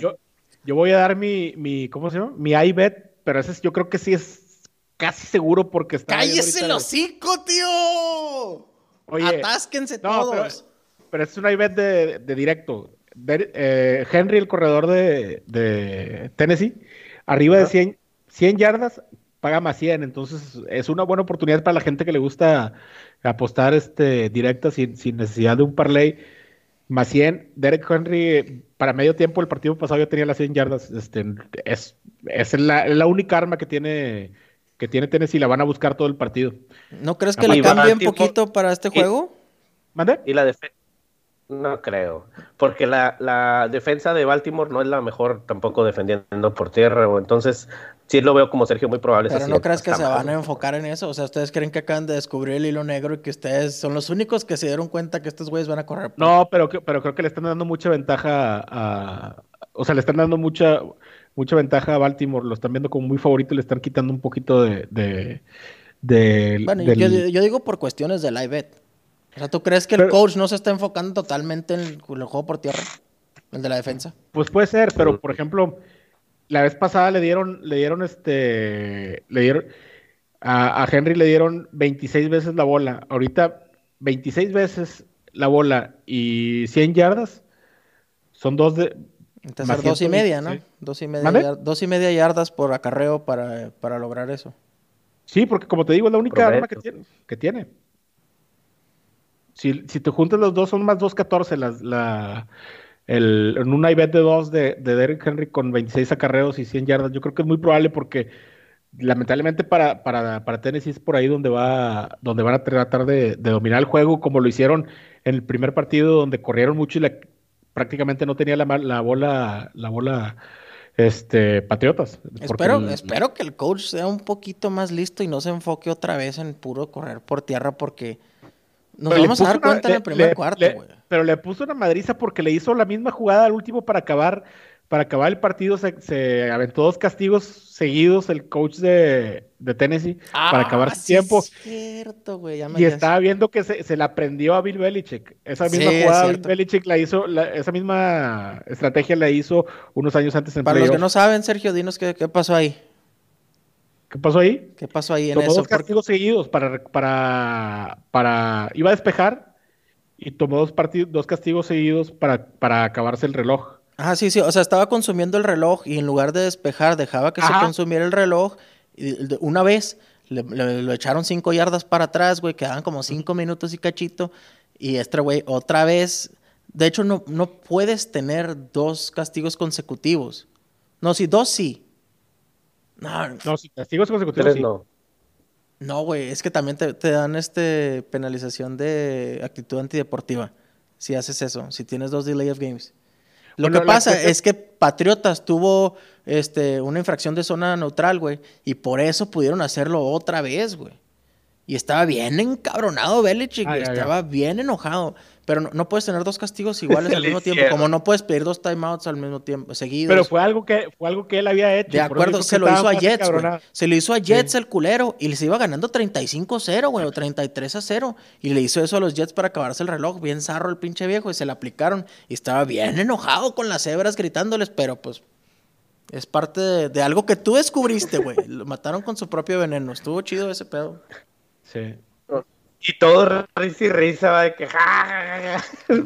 Speaker 3: yo, yo, voy a dar mi, mi, ¿cómo se llama? Mi iBet, pero ese yo creo que sí es casi seguro porque está.
Speaker 1: ¡Cállese el hocico, tío! Oye, Atásquense todos
Speaker 3: pero es un iBet de, de directo. Eh, Henry, el corredor de, Tennessee, arriba de 100, 100 yardas, paga más 100. Entonces, es una buena oportunidad para la gente que le gusta apostar este, directa sin, necesidad de un parlay. Más 100, Derek Henry, para medio tiempo, el partido pasado ya tenía las 100 yardas. Este, es es la, única arma que tiene, que tiene Tennessee, la van a buscar todo el partido.
Speaker 1: ¿No crees que le cambie un poquito para este juego?
Speaker 3: ¿Mande?
Speaker 2: Y la defensa no creo, porque la, la, defensa de Baltimore no es la mejor tampoco defendiendo por tierra, o entonces sí lo veo como Sergio muy probable.
Speaker 1: Pero no crees que se van a enfocar en eso, o sea, ustedes creen que acaban de descubrir el hilo negro y que ustedes son los únicos que se dieron cuenta que estos güeyes van a correr.
Speaker 3: No, pero, pero creo que le están dando mucha ventaja a, o sea, le están dando mucha, mucha ventaja a Baltimore, lo están viendo como muy favorito y le están quitando un poquito de... de,
Speaker 1: bueno, yo, yo, digo por cuestiones de live bet. O sea, ¿tú crees que el coach no se está enfocando totalmente en el, juego por tierra? El de la defensa.
Speaker 3: Pues puede ser, pero por ejemplo, la vez pasada le dieron, le dieron este, le dieron, a, Henry le dieron 26 veces la bola. Ahorita 26 veces la bola y 100 yardas son dos de...
Speaker 1: Entonces, dos y media, ¿no? Dos, y media, dos y media yardas por acarreo para, para lograr eso.
Speaker 3: Sí, porque como te digo, es la única arma que tiene. Que tiene. Si, si te juntas los dos, son más 2.14 la, el, en un IBET de 2 de, de Derrick Henry con 26 acarreos y 100 yardas. Yo creo que es muy probable porque lamentablemente para, para, para Tennessee es por ahí donde, va, donde van a tratar de, de, dominar el juego, como lo hicieron en el primer partido, donde corrieron mucho y la, prácticamente no tenía la, la bola, la bola este, Patriotas.
Speaker 1: Espero, el, espero que el coach sea un poquito más listo y no se enfoque otra vez en puro correr por tierra porque nos vamos a dar cuenta en el primer cuarto, güey.
Speaker 3: Pero le puso una madriza porque le hizo la misma jugada al último para acabar, para acabar el partido. Se, se aventó dos castigos seguidos el coach de, de Tennessee
Speaker 1: ah,
Speaker 3: para acabar su
Speaker 1: sí
Speaker 3: tiempo.
Speaker 1: Es cierto, güey.
Speaker 3: Y
Speaker 1: ya-
Speaker 3: estaba viendo que se, se la aprendió a Bill Belichick. Esa misma
Speaker 1: Sí, es
Speaker 3: jugada Bill
Speaker 1: cierto.
Speaker 3: Belichick la hizo, la- esa misma estrategia la hizo unos años antes en
Speaker 1: Para los que no saben, Sergio, dinos qué, qué pasó ahí.
Speaker 3: ¿Qué pasó ahí?
Speaker 1: ¿Qué pasó ahí en
Speaker 3: tomó
Speaker 1: eso?
Speaker 3: dos castigos seguidos para, para, para, iba a despejar y tomó dos, partidos, dos castigos seguidos para, para acabarse el reloj.
Speaker 1: Ah, sí, sí. O sea, estaba consumiendo el reloj y en lugar de despejar, dejaba que se
Speaker 3: Ajá.
Speaker 1: consumiera el reloj. Y una vez le, le- lo echaron cinco yardas para atrás, güey. Quedaban como cinco minutos y cachito. Y este güey, otra vez. De hecho, no, no puedes tener dos castigos consecutivos. No, sí, dos sí. No,
Speaker 3: No, sí, castigos consecutivos.
Speaker 2: Tres
Speaker 3: sí.
Speaker 2: no.
Speaker 1: no, güey. Es que también te, te dan este penalización de actitud antideportiva. Si haces eso, si tienes dos delay of games. Lo
Speaker 3: Bueno,
Speaker 1: que pasa
Speaker 3: cuestión-
Speaker 1: es que Patriotas tuvo este, una infracción de zona neutral, güey, y por eso pudieron hacerlo otra vez, güey. Y estaba bien encabronado Belichick,
Speaker 3: Ah,
Speaker 1: estaba bien enojado. Pero no, no puedes tener dos castigos iguales al mismo tiempo, como no puedes pedir dos timeouts al mismo tiempo, seguidos.
Speaker 3: Pero fue algo que, fue algo que él había hecho.
Speaker 1: De acuerdo, se lo hizo a Jets, güey. Se lo hizo a Jets
Speaker 3: Sí.
Speaker 1: el culero y les iba ganando 35-0, güey, o 33-0. Y le hizo eso a los Jets para acabarse el reloj. Bien zarro el pinche viejo y se le aplicaron. Y estaba bien enojado con las cebras gritándoles, pero pues es parte de, de algo que tú descubriste, güey. Lo mataron con su propio veneno. Estuvo chido ese pedo.
Speaker 3: Sí.
Speaker 2: Y todo risa y risa, va de que ja, ja, ja, ja.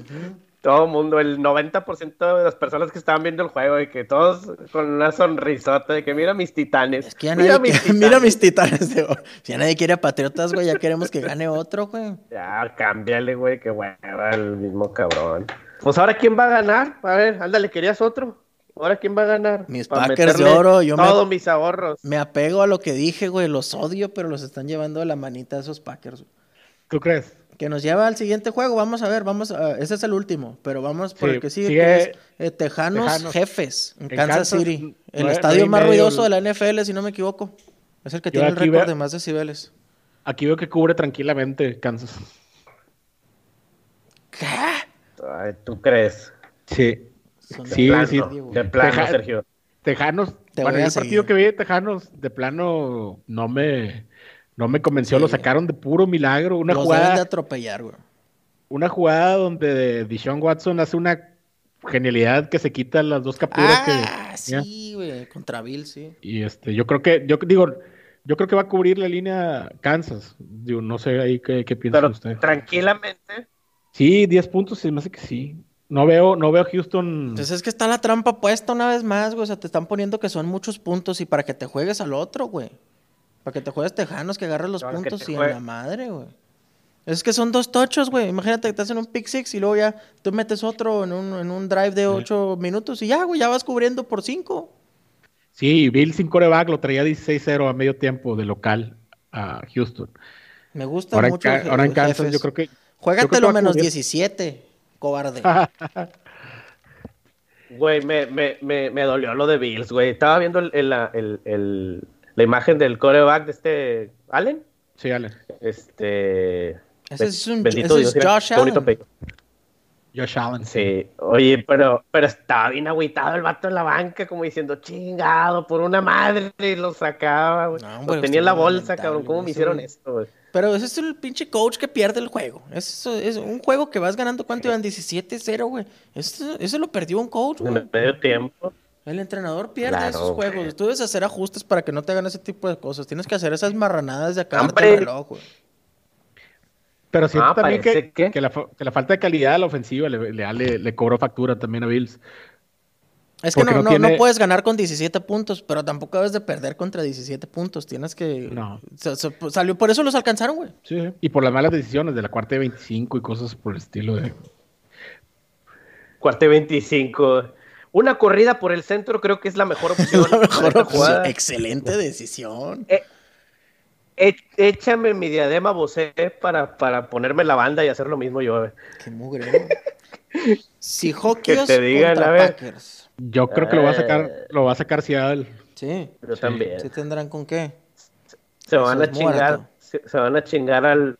Speaker 2: Todo el mundo, el 90% de las personas que estaban viendo el juego, de que todos con una sonrisota, de que mira mis titanes.
Speaker 1: Es que ya
Speaker 2: mira
Speaker 1: nadie
Speaker 2: mis titanes.
Speaker 1: mira mis titanes de. Ya nadie quiere a Patriotas, güey. Ya queremos que gane otro, güey.
Speaker 2: Ya, cámbiale, güey, que hueva el mismo cabrón. Pues ahora, ¿quién va a ganar? A ver, ándale, ¿querías otro? Ahora, ¿quién va a ganar?
Speaker 1: Mis
Speaker 2: Pa'
Speaker 1: Packers de oro, yo me-
Speaker 2: Todos mis ahorros.
Speaker 1: Me apego a lo que dije, güey. Los odio, pero los están llevando de la manita esos Packers. güey.
Speaker 3: ¿Tú crees?
Speaker 1: Que nos lleva al siguiente juego. Vamos a ver, vamos a... Ese es el último, pero vamos por
Speaker 3: Sí,
Speaker 1: el que sigue.
Speaker 3: sigue
Speaker 1: que es, eh, Tejanos,
Speaker 3: Tejanos.
Speaker 1: Jefes, en
Speaker 3: En
Speaker 1: Kansas,
Speaker 3: Kansas,
Speaker 1: City. El estadio más
Speaker 3: medio,
Speaker 1: ruidoso de la NFL, si no me equivoco. Es el que tiene el récord de más decibeles.
Speaker 3: Aquí veo que cubre tranquilamente Kansas.
Speaker 1: ¿Qué?
Speaker 2: Ay, ¿Tú crees?
Speaker 3: Sí.
Speaker 1: Son
Speaker 3: Sí,
Speaker 1: de
Speaker 3: sí.
Speaker 1: radio, güey.
Speaker 2: De plano,
Speaker 3: Teja-
Speaker 2: Sergio.
Speaker 3: Tejanos,
Speaker 1: Te
Speaker 3: bueno, el partido que vi de Tejanos, de plano, no me, no me convenció, lo sacaron de puro milagro. Una
Speaker 1: Los deben de
Speaker 3: jugada,
Speaker 1: atropellar, güey.
Speaker 3: una jugada donde Dishon Watson hace una genialidad que se quita las dos capturas
Speaker 1: Ah,
Speaker 3: que
Speaker 1: sí, güey. Contra Bill, sí.
Speaker 3: Y este, yo creo que, yo digo, yo creo que va a cubrir la línea Kansas. Digo, no sé ahí qué, qué piensa
Speaker 2: Pero
Speaker 3: usted.
Speaker 2: tranquilamente.
Speaker 3: Sí, 10 puntos, se me hace que sí. No veo, no veo a Houston.
Speaker 1: Entonces es que está la trampa puesta una vez más, güey. O sea, te están poniendo que son muchos puntos y para que te juegues al otro, güey. Para que te juegues Tejanos, que agarres los
Speaker 2: Para
Speaker 1: puntos y en la madre, güey. Es que son dos tochos, güey. Imagínate que te hacen un pick six y luego ya tú metes otro en un, en un drive de ocho minutos y ya, güey, ya vas cubriendo por cinco.
Speaker 3: Sí, Bill sin coreback lo traía 16-0 a medio tiempo de local a Houston.
Speaker 1: Me gusta
Speaker 3: Ahora en,
Speaker 1: mucho. El-
Speaker 3: ahora en Kansas
Speaker 1: Jefes.
Speaker 3: yo creo que...
Speaker 1: Juégatelo menos
Speaker 3: cubrir.
Speaker 1: 17, cobarde.
Speaker 2: Güey, me, me, me, me dolió lo de Bills, güey. Estaba viendo el, el- el- la imagen del coreback de este Allen.
Speaker 3: Sí, Ale.
Speaker 2: Este.
Speaker 1: Ese es un-
Speaker 2: bendito
Speaker 1: ese es
Speaker 2: mira,
Speaker 1: Josh Allen.
Speaker 3: Josh Allen.
Speaker 2: Sí, oye, pero, pero estaba bien agüitado el vato en la banca, como diciendo, chingado, por una madre, y lo sacaba, güey.
Speaker 1: No,
Speaker 2: Lo tenía en la bolsa, cabrón. ¿Cómo me hicieron esto, güey?
Speaker 1: Pero ese es el pinche coach que pierde el juego. Eso es un juego que vas ganando, ¿cuánto iban? 17-0, güey. Eso, eso lo perdió un coach, güey.
Speaker 2: En medio tiempo.
Speaker 1: El entrenador pierde
Speaker 2: Claro,
Speaker 1: esos
Speaker 2: güey.
Speaker 1: juegos. Tú debes hacer ajustes para que no te hagan ese tipo de cosas. Tienes que hacer esas marranadas de
Speaker 2: Hombre.
Speaker 1: el reloj, güey.
Speaker 3: Pero siento
Speaker 2: Ah,
Speaker 3: también que,
Speaker 2: que-
Speaker 3: que la, fa- que la falta de calidad a la ofensiva le, le, le- le cobró factura también a Bills.
Speaker 1: Es que no, puedes ganar con 17 puntos, pero tampoco debes de perder contra 17 puntos. Tienes que...
Speaker 3: No.
Speaker 1: sa- salió, por eso los alcanzaron, güey.
Speaker 3: Sí, sí. Y por las malas decisiones de la cuarta de 25 y cosas por el estilo de...
Speaker 2: Cuarta y 25. Una corrida por el centro creo que es la mejor opción.
Speaker 1: La mejor. Excelente decisión.
Speaker 2: Eh, E- Échame mi diadema Bosé para, para ponerme la banda y hacer lo mismo yo. eh.
Speaker 1: Qué mugrero. Seahawks
Speaker 2: Que te digan, a ver.
Speaker 1: Packers.
Speaker 3: Yo creo que lo va a sacar,
Speaker 2: Eh.
Speaker 3: lo va a sacar Seattle.
Speaker 1: Sí.
Speaker 2: Yo
Speaker 3: Sí,
Speaker 2: también.
Speaker 1: ¿Sí tendrán con qué?
Speaker 2: Se van
Speaker 1: Eso
Speaker 2: a chingar, se, se van a chingar al,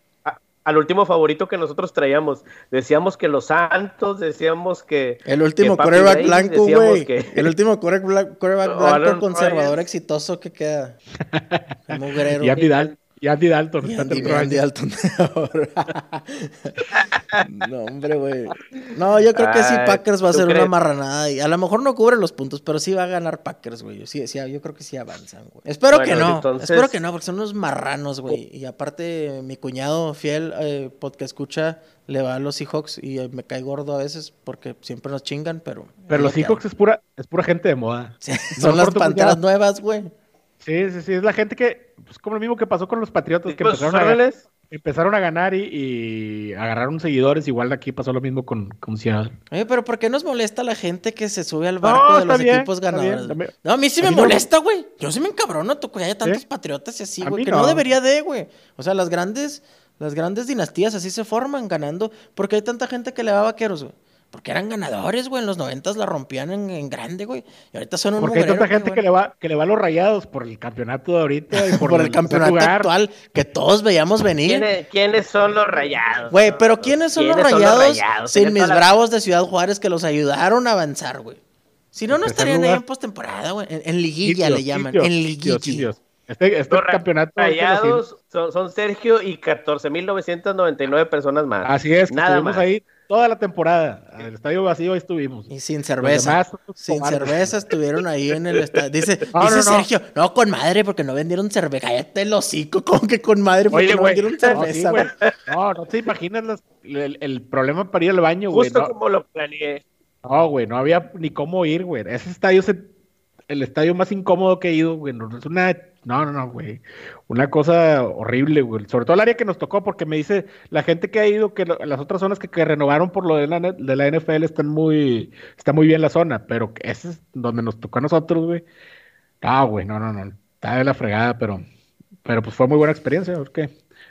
Speaker 2: al último favorito que nosotros traíamos. Decíamos que los Santos, decíamos que...
Speaker 1: El último coreback blanco, güey.
Speaker 2: que-
Speaker 1: El último coreback, blanco conservador exitoso que queda. El mugrero.
Speaker 3: Y Andy, Dal- y Andy Dalton.
Speaker 1: Y
Speaker 3: está
Speaker 1: Andy,
Speaker 3: otro
Speaker 1: Andy. Dalton ahora. no, hombre, güey. No, yo creo que sí, Packers va a
Speaker 2: ¿tú
Speaker 1: ser una marranada. Y a lo mejor no cubre los puntos, pero sí va a ganar Packers, güey. Sí, sí, yo creo que sí avanzan, güey. Espero que no.
Speaker 2: entonces-
Speaker 1: Espero que no, porque son unos marranos, güey. Y aparte, mi cuñado fiel, eh, podcast escucha, le va a los Seahawks y eh, me cae gordo a veces porque siempre nos chingan, pero.
Speaker 3: Pero los Seahawks es pura, es pura gente de moda.
Speaker 1: hay. Sí,
Speaker 3: No
Speaker 1: son las panteras nuevas, güey.
Speaker 3: Sí, sí, sí, es la gente que, pues como lo mismo que pasó con los Patriotas, que
Speaker 2: Pues,
Speaker 3: empezaron a,
Speaker 2: órdenes.
Speaker 3: empezaron a ganar y, y agarraron seguidores, igual aquí pasó lo mismo con, con Seattle.
Speaker 1: Oye, pero ¿por qué nos molesta la gente que se sube al barco de los
Speaker 3: bien,
Speaker 1: equipos
Speaker 3: bien,
Speaker 1: ganadores?
Speaker 3: también.
Speaker 1: no, a mí sí
Speaker 3: A
Speaker 1: me
Speaker 3: mí
Speaker 1: molesta, güey. Yo sí me encabrono tú, que haya tantos patriotas y así,
Speaker 3: A
Speaker 1: güey. Que no.
Speaker 3: no.
Speaker 1: debería de, güey. O sea, las grandes, las grandes dinastías así se forman ganando. porque hay tanta gente que le va a vaqueros, güey? Porque eran ganadores, güey. En los noventas la rompían en, en grande, güey. Y ahorita son un
Speaker 3: Porque hay tanta gente que le va, que le va a los rayados por el campeonato de ahorita y por,
Speaker 1: por, el campeonato
Speaker 3: lugar.
Speaker 1: actual que todos veíamos venir.
Speaker 2: ¿Quiénes, quiénes son los rayados?
Speaker 1: Güey, pero ¿quiénes son los
Speaker 2: ¿Quiénes
Speaker 1: rayados,
Speaker 2: rayados?
Speaker 1: sin mis
Speaker 2: la-
Speaker 1: bravos de Ciudad Juárez que los ayudaron a avanzar, güey? Si no, no estarían ahí en postemporada, güey. En, en liguilla le llaman. en liguilla.
Speaker 3: indios. Este, este campeonato.
Speaker 2: rayados son, son Sergio y 14.999 personas más.
Speaker 3: Así es,
Speaker 2: Nada más.
Speaker 3: ahí toda la temporada. El estadio vacío ahí estuvimos.
Speaker 1: Y sin cerveza.
Speaker 3: demás,
Speaker 1: sin cerveza estuvieron ahí en el estadio. Dice,
Speaker 3: No,
Speaker 1: dice
Speaker 3: no, no.
Speaker 1: Sergio, no, con madre, porque no vendieron cerveza. Cállate el hocico, como que con madre, porque
Speaker 3: Oye,
Speaker 1: no vendieron
Speaker 3: No, sí,
Speaker 1: cerveza,
Speaker 3: güey.
Speaker 1: güey.
Speaker 3: No, no te imaginas el, el problema para ir al baño, güey.
Speaker 2: Justo
Speaker 3: No,
Speaker 2: como lo planeé.
Speaker 3: no, güey, no había ni cómo ir, güey. Ese estadio es el, el estadio más incómodo que he ido, güey. No, es una. No, no, no, güey. Una cosa horrible, güey. Sobre todo el área que nos tocó, porque me dice la gente que ha ido que lo- las otras zonas que, que renovaron por lo de la, de la NFL están muy. Está muy bien la zona, pero ese es donde nos tocó a nosotros, güey. Ah, güey, no, no, no. Está de la fregada, pero. Pero pues fue muy buena experiencia, a ver qué.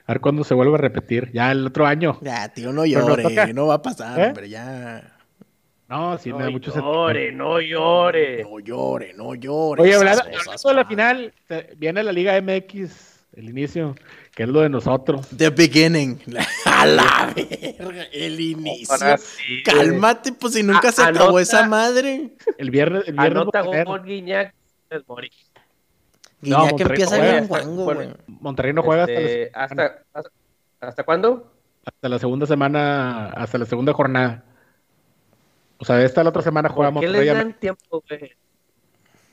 Speaker 3: A ver cuándo se vuelve a repetir. Ya el otro año.
Speaker 1: Ya, tío, no
Speaker 3: Pero nos
Speaker 1: llore,
Speaker 3: toca.
Speaker 1: no va a pasar,
Speaker 3: ¿Eh?
Speaker 1: hombre, ya.
Speaker 3: No, sí, me da
Speaker 2: no
Speaker 3: mucho
Speaker 2: llore, no llore.
Speaker 1: No llore, no llore.
Speaker 3: Oye, hablando,
Speaker 1: cosas,
Speaker 3: hablando de la final, viene la Liga MX, el inicio, que es lo de nosotros.
Speaker 1: The beginning. A la verga, el inicio.
Speaker 2: Ahora sí, güey.
Speaker 1: Cálmate, pues si nunca
Speaker 2: A-
Speaker 1: se acabó esa madre.
Speaker 3: El viernes, el viernes
Speaker 2: Anota gol Guiñac Mori.
Speaker 1: Guiñac
Speaker 3: Monterrey
Speaker 1: empieza
Speaker 3: no
Speaker 1: bien
Speaker 2: juega.
Speaker 1: guango,
Speaker 2: Bueno,
Speaker 1: güey.
Speaker 3: Monterrey no juega hasta, la,
Speaker 2: Este, hasta, hasta, ¿hasta cuándo?
Speaker 3: hasta la segunda semana, hasta la segunda jornada. O sea, esta la otra semana juega
Speaker 2: ¿Por qué les dan tiempo, güey?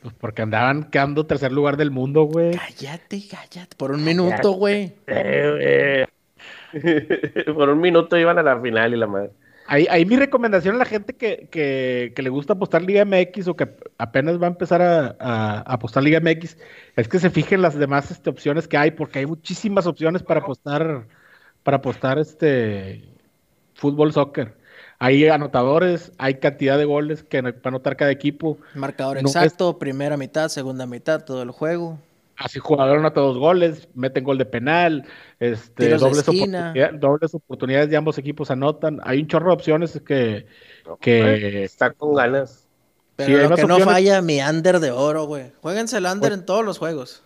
Speaker 3: pues porque andaban quedando tercer lugar del mundo, güey.
Speaker 1: Cállate, cállate. Por un minuto, güey.
Speaker 2: Güey. Por un minuto iban a la final y la madre.
Speaker 3: Ahí, ahí mi recomendación a la gente que, que, que le gusta apostar Liga MX o que apenas va a empezar a, a- a apostar Liga MX es que se fijen las demás este, opciones que hay, porque hay muchísimas opciones para apostar, para apostar este fútbol, soccer. Hay anotadores, hay cantidad de goles que va a anotar cada equipo.
Speaker 1: Marcador
Speaker 3: No, es-
Speaker 1: exacto, primera mitad, segunda mitad, todo el juego.
Speaker 3: Así jugador anota dos goles, meten gol de penal, este,
Speaker 1: Tiros
Speaker 3: dobles,
Speaker 1: esquina.
Speaker 3: oportunidad- dobles oportunidades de ambos equipos anotan. Hay un chorro de opciones que, que
Speaker 2: Está con ganas.
Speaker 1: Pero
Speaker 3: Sí,
Speaker 1: lo que no falla, mi under de oro, güey. Jueguense el under
Speaker 3: Pues-
Speaker 1: en todos los juegos.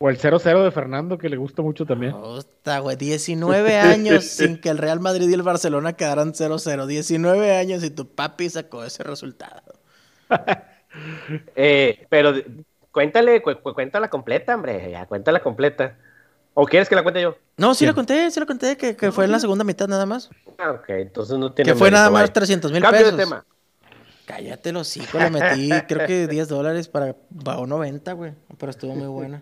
Speaker 3: O el 0-0 de Fernando, que le gusta mucho también.
Speaker 1: Puta, güey. 19 años sin que el Real Madrid y el Barcelona quedaran 0-0. 19 años y tu papi sacó ese resultado.
Speaker 2: Eh, pero cuéntale, cu- cu- cuéntala completa, hombre. Ya, cuéntala completa. ¿O quieres que la cuente yo?
Speaker 1: No, sí lo conté, sí lo conté, que, que fue en la segunda mitad nada más.
Speaker 2: Ah, ok, entonces no tiene
Speaker 1: Que fue
Speaker 2: mérito,
Speaker 1: nada más
Speaker 2: bye.
Speaker 1: 300 mil
Speaker 2: Cambio
Speaker 1: pesos.
Speaker 2: de tema.
Speaker 1: Cállate los hocico, le metí creo que 10 dólares para pagó 90, güey. Pero estuvo muy buena.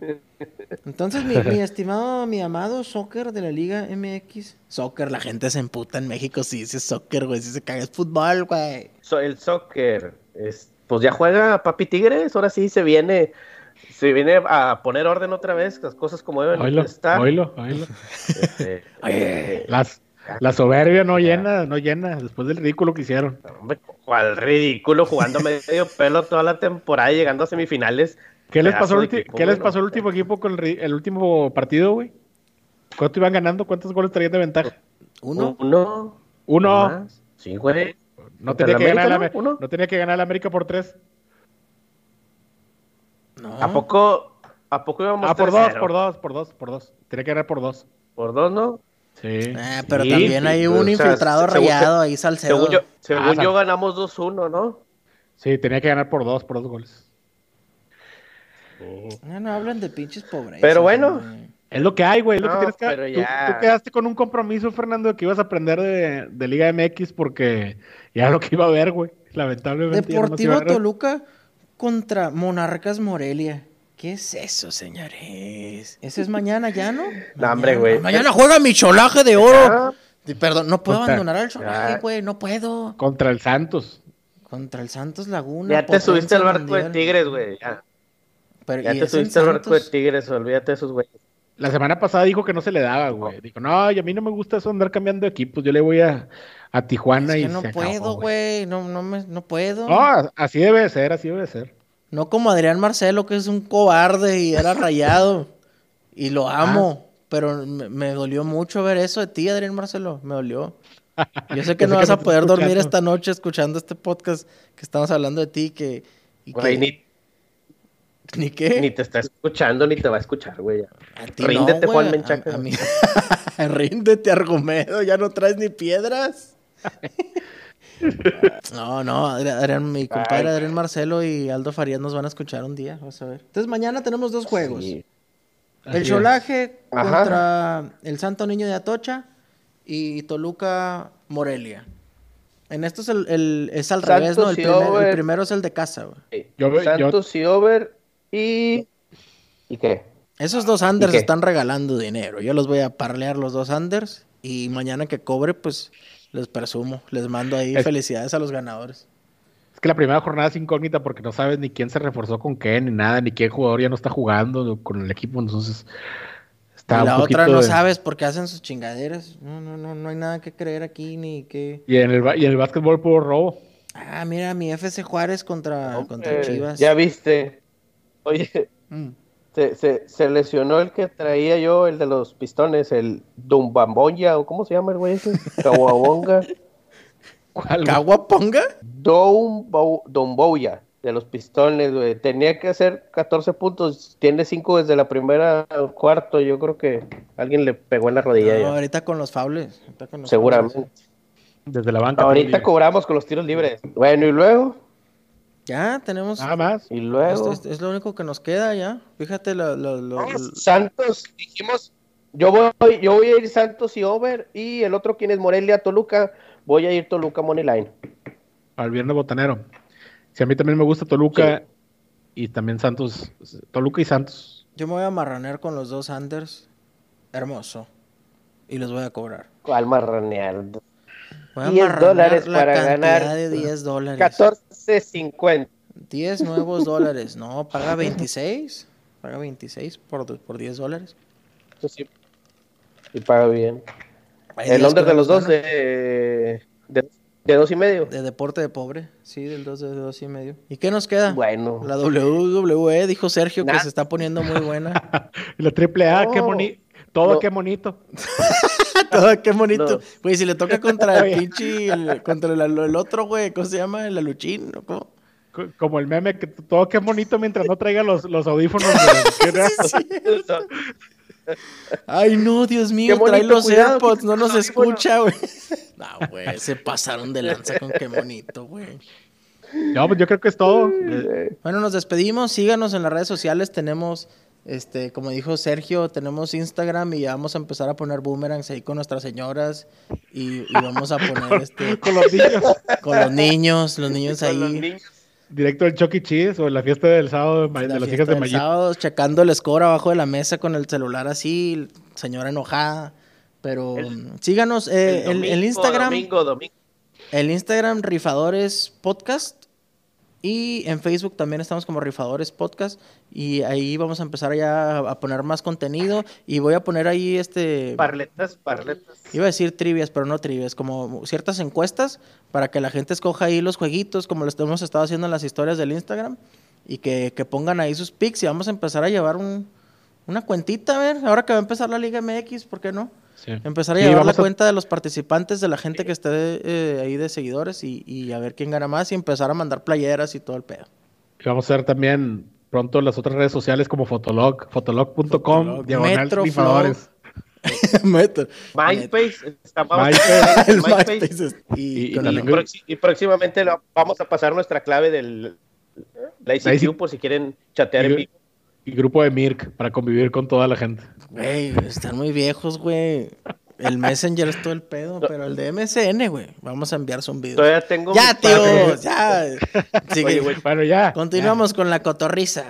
Speaker 1: Entonces, mi, mi estimado, mi amado soccer de la Liga MX. Soccer, la gente se emputa en México si dice soccer, güey. Si se caga es fútbol, güey.
Speaker 2: So- el soccer, es, pues ya juega Papi Tigres, ahora sí se viene, se viene a poner orden otra vez, las cosas como deben
Speaker 3: Oílo,
Speaker 2: estar.
Speaker 3: oílo, oílo.
Speaker 2: Este,
Speaker 1: Oye.
Speaker 2: eh,
Speaker 3: Las, La soberbia no llena, no llena, después del ridículo que hicieron.
Speaker 2: Hombre, cuál ridículo jugando medio pelo toda la temporada y llegando a semifinales.
Speaker 3: ¿Qué les pasó, el
Speaker 2: equipo,
Speaker 3: ¿qué les pasó el último equipo con el, el último partido, güey? ¿Cuánto iban ganando? ¿Cuántos goles traían de ventaja?
Speaker 1: Uno.
Speaker 2: Uno.
Speaker 3: Uno.
Speaker 2: más. Sí, güey.
Speaker 3: No
Speaker 2: ¿Contra
Speaker 3: tenía,
Speaker 2: el
Speaker 3: que ganar
Speaker 2: América,
Speaker 3: la,
Speaker 2: no? Uno.
Speaker 3: no tenía que ganar la América por tres.
Speaker 1: No.
Speaker 2: ¿A poco, ¿A poco íbamos
Speaker 3: Ah, por
Speaker 2: 3-0?
Speaker 3: dos, por dos, por dos, por dos. Tenía que ganar por dos.
Speaker 2: Por dos, ¿no?
Speaker 3: Sí.
Speaker 1: Eh, pero
Speaker 2: Sí,
Speaker 1: también hay
Speaker 2: sí,
Speaker 1: un
Speaker 2: o sea,
Speaker 1: infiltrado
Speaker 2: según-
Speaker 1: rayado ahí, Salcedo.
Speaker 2: Según yo, según
Speaker 3: Ah,
Speaker 2: yo ganamos 2-1, ¿no?
Speaker 3: Sí, tenía que ganar por dos, por dos goles.
Speaker 1: No, no hablan de pinches pobrezas.
Speaker 2: Pero bueno.
Speaker 1: güey.
Speaker 3: Es lo que hay, güey. es lo que tienes que
Speaker 2: pero ya.
Speaker 3: tú quedaste con un compromiso, Fernando, de que ibas a aprender de, de Liga MX porque ya lo que iba a ver, güey. Lamentablemente. no
Speaker 1: Deportivo. Toluca contra Monarcas Morelia. ¿Qué es eso, señores? Ese es mañana ya, ¿no?
Speaker 2: No, hombre,
Speaker 1: Mañana-
Speaker 2: güey.
Speaker 1: Mañana juega mi cholaje de oro. Perdón, no puedo
Speaker 3: Contra-
Speaker 1: abandonar al cholaje, güey. No puedo.
Speaker 3: Contra el Santos.
Speaker 1: Contra el Santos Laguna.
Speaker 2: ya te subiste al barco de. Tigres, güey. Ya,
Speaker 1: Pero,
Speaker 2: ya
Speaker 1: ¿y
Speaker 2: te
Speaker 1: es en
Speaker 2: subiste al barco de
Speaker 1: Santos?
Speaker 2: Tigres, olvídate de esos güeyes.
Speaker 3: La semana pasada dijo que no se le daba, güey. Dijo, no, y a mí no me gusta eso andar cambiando de equipos. Yo le voy a, a Tijuana
Speaker 1: Es
Speaker 3: y
Speaker 1: que no
Speaker 3: se acabó,
Speaker 1: puedo, güey. No, no, me, no puedo.
Speaker 3: No, así debe de ser, así debe de ser.
Speaker 1: No como Adrián Marcelo, que es un cobarde y era rayado. y lo amo. Pero me, me dolió mucho ver eso de ti, Adrián Marcelo. Me dolió. Yo sé que no vas
Speaker 3: que
Speaker 1: a poder dormir esta noche escuchando este podcast que estamos hablando de ti. Que, y que-
Speaker 2: Güey, ni,
Speaker 1: ¿Ni qué?
Speaker 2: ni te está escuchando ni te va a escuchar, güey. ya.
Speaker 1: A ti
Speaker 2: Ríndete,
Speaker 1: no,
Speaker 2: Juan
Speaker 1: güey.
Speaker 2: Menchaca.
Speaker 1: A, a mí... Ríndete, Argumedo. Ya no traes ni piedras. No, no. Adrián, mi compadre. Adrián Marcelo y Aldo Farías nos van a escuchar un día. Vas a ver. Entonces, mañana tenemos dos juegos.
Speaker 2: Sí.
Speaker 1: El. Cholaje
Speaker 2: Ajá.
Speaker 1: contra el Santo Niño de Atocha y Toluca Morelia. En esto es, el, el- es al
Speaker 2: Santos
Speaker 1: revés, ¿no? El, primer- primero es el de casa, güey.
Speaker 2: Sí.
Speaker 3: Yo
Speaker 2: Santos y Over y... ¿Y qué?
Speaker 1: Esos dos Anders están regalando dinero. Yo los voy a parlear los dos Anders y mañana que cobre, pues les presumo. Les mando ahí
Speaker 3: Es-
Speaker 1: felicidades a los ganadores.
Speaker 3: Es que la primera jornada es incógnita porque no sabes ni quién se reforzó con qué, ni nada, ni qué jugador ya no está jugando con el equipo, entonces está
Speaker 1: y la
Speaker 3: un
Speaker 1: otra no
Speaker 3: de-
Speaker 1: sabes por qué hacen sus chingaderas. No, no, no, no hay nada que creer aquí ni que...
Speaker 3: Y en el, y en el básquetbol puro robo.
Speaker 1: Ah, mira, mi FC Juárez contra, contra
Speaker 2: Eh,
Speaker 1: Chivas.
Speaker 2: Ya viste. Oye,
Speaker 1: Mm.
Speaker 2: Se, se, se lesionó el que traía yo, el de los pistones, el Dumbamboya, o cómo se llama el güey ese, Kawabonga.
Speaker 3: ¿Cuál, güey?
Speaker 1: ¿Caguaponga?
Speaker 2: Dumbo- Dumboya, de los pistones, güey. Tenía que hacer 14 puntos, tiene 5 desde la primera cuarto. Yo creo que alguien le pegó en la rodilla.
Speaker 1: No,
Speaker 2: ya.
Speaker 1: ahorita con los faules.
Speaker 2: Seguramente.
Speaker 1: faules.
Speaker 3: Desde la banca.
Speaker 2: Ahorita cobramos con los tiros libres. Bueno, y luego,
Speaker 1: Ya, tenemos.
Speaker 3: Nada más.
Speaker 2: y luego.
Speaker 1: Esto es, es lo único que nos queda ya. Fíjate, lo, lo- lo-
Speaker 2: No,
Speaker 1: lo-
Speaker 2: Santos, dijimos, yo voy, yo voy a ir Santos y Over, y el otro quien es Morelia, Toluca, voy a ir Toluca Moneyline.
Speaker 3: Al viernes botanero. Si a mí también me gusta Toluca y también Santos. Toluca y Santos.
Speaker 1: yo me voy a marranear con los dos Anders. Hermoso. Y los voy a cobrar.
Speaker 2: ¿Cuál marranear?
Speaker 1: Voy a
Speaker 2: 10
Speaker 1: marranear
Speaker 2: dólares
Speaker 1: la
Speaker 2: para
Speaker 1: cantidad
Speaker 2: ganar
Speaker 1: de 10 dólares.
Speaker 2: 14.50.
Speaker 1: 10 nuevos dólares. No, paga 26. Paga 26 por, por 10 dólares.
Speaker 2: Eso sí. Y paga bien.
Speaker 1: Hay
Speaker 2: El under
Speaker 1: que
Speaker 2: de los dos de, de, de dos y medio.
Speaker 1: De deporte de pobre. Sí, del 2 de 2 y medio. ¿Y qué nos queda?
Speaker 2: Bueno.
Speaker 1: La WWE, dijo Sergio, que
Speaker 2: Nada.
Speaker 1: se está poniendo muy buena.
Speaker 3: La triple A, qué bonito. Todo
Speaker 2: No.
Speaker 3: qué bonito.
Speaker 1: Todo, qué bonito.
Speaker 2: No.
Speaker 1: Güey, si le toca contra el pinche, el- contra el, el otro, güey, ¿cómo se llama? El aluchín, ¿no? ¿Cómo?
Speaker 3: Co- Como el meme, que todo qué bonito mientras no traiga los, los audífonos. de- ¿qué era?
Speaker 1: Ay, no, Dios mío,
Speaker 2: Qué
Speaker 1: trae
Speaker 2: bonito,
Speaker 1: los
Speaker 2: cuidado,
Speaker 1: AirPods, no nos escucha, güey. No, güey, se pasaron de lanza con qué bonito, güey.
Speaker 3: No, pues yo creo que es todo.
Speaker 1: Bueno, nos despedimos, síganos en las redes sociales, tenemos, este, como dijo Sergio, tenemos Instagram y ya vamos a empezar a poner boomerangs ahí con nuestras señoras y, y vamos a poner, este,
Speaker 3: Con los niños.
Speaker 1: con los niños, los niños
Speaker 2: con los
Speaker 1: ahí.
Speaker 2: niños.
Speaker 3: Directo del Chucky Cheese o la fiesta del sábado de, de
Speaker 1: La
Speaker 3: las hijas de
Speaker 1: del
Speaker 3: Mayito.
Speaker 1: sábado, checando el score abajo de la mesa con el celular así, señora enojada. Pero
Speaker 2: El-
Speaker 1: síganos eh,
Speaker 2: El
Speaker 1: el, Instagram,
Speaker 2: Domingo, domingo.
Speaker 1: el Instagram Rifadores Podcast Y en Facebook también estamos como Rifadores Podcast. Y ahí vamos a empezar ya a poner más contenido. Y voy a poner ahí este.
Speaker 2: Parletas, parletas.
Speaker 1: Iba a decir trivias, pero no trivias. Como ciertas encuestas para que la gente escoja ahí los jueguitos, como lo hemos estado haciendo en las historias del Instagram. Y que, que pongan ahí sus pics. Y vamos a empezar a llevar un, una cuentita, a ver. Ahora que va a empezar la Liga MX, ¿por qué no?
Speaker 3: Sí.
Speaker 1: Empezar a llevar la
Speaker 3: a-
Speaker 1: cuenta de los participantes, de la gente que esté eh, ahí de seguidores y, y a ver quién gana más y empezar a mandar playeras y todo el pedo.
Speaker 3: Y vamos a hacer también pronto las otras redes sociales como Fotolog, fotolog.com,
Speaker 1: Fotolog,
Speaker 3: diagonal rifadores.
Speaker 2: MySpace,
Speaker 1: y,
Speaker 2: próximamente lo- vamos a pasar nuestra clave del la ICQ
Speaker 3: La ICQ.
Speaker 2: por si quieren chatear en vivo.
Speaker 3: Y grupo de Mirk para convivir con toda la gente.
Speaker 1: Güey, están muy viejos, güey. El Messenger es todo el pedo, pero el de MSN, güey. Vamos a enviar zumbidos.
Speaker 2: Todavía tengo
Speaker 1: Ya, tío,
Speaker 2: padre.
Speaker 1: ya. Sigue.
Speaker 2: Oye, güey,
Speaker 3: ya.
Speaker 1: Continuamos con la cotorriza.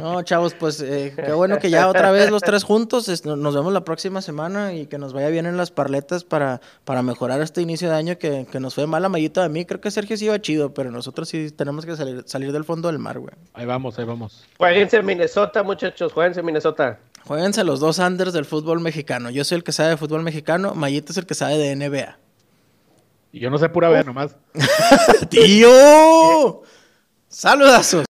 Speaker 1: No, chavos, pues eh, qué bueno que ya otra vez los tres juntos. es- nos vemos la próxima semana y que nos vaya bien en las parletas para, para mejorar este inicio de año que, que nos fue mal a Mayito de mí. Creo que Sergio sí iba chido, pero nosotros sí tenemos que salir, salir del fondo del mar, güey.
Speaker 3: Ahí vamos, ahí vamos.
Speaker 2: Jueguense en Minnesota, muchachos, jueguense en Minnesota.
Speaker 1: Jueguense los dos Anders del fútbol mexicano. Yo soy el que sabe de fútbol mexicano, Mayito es el que sabe de NBA.
Speaker 3: Y yo no sé pura vea nomás.
Speaker 1: ¡Tío! ¡Saludazos!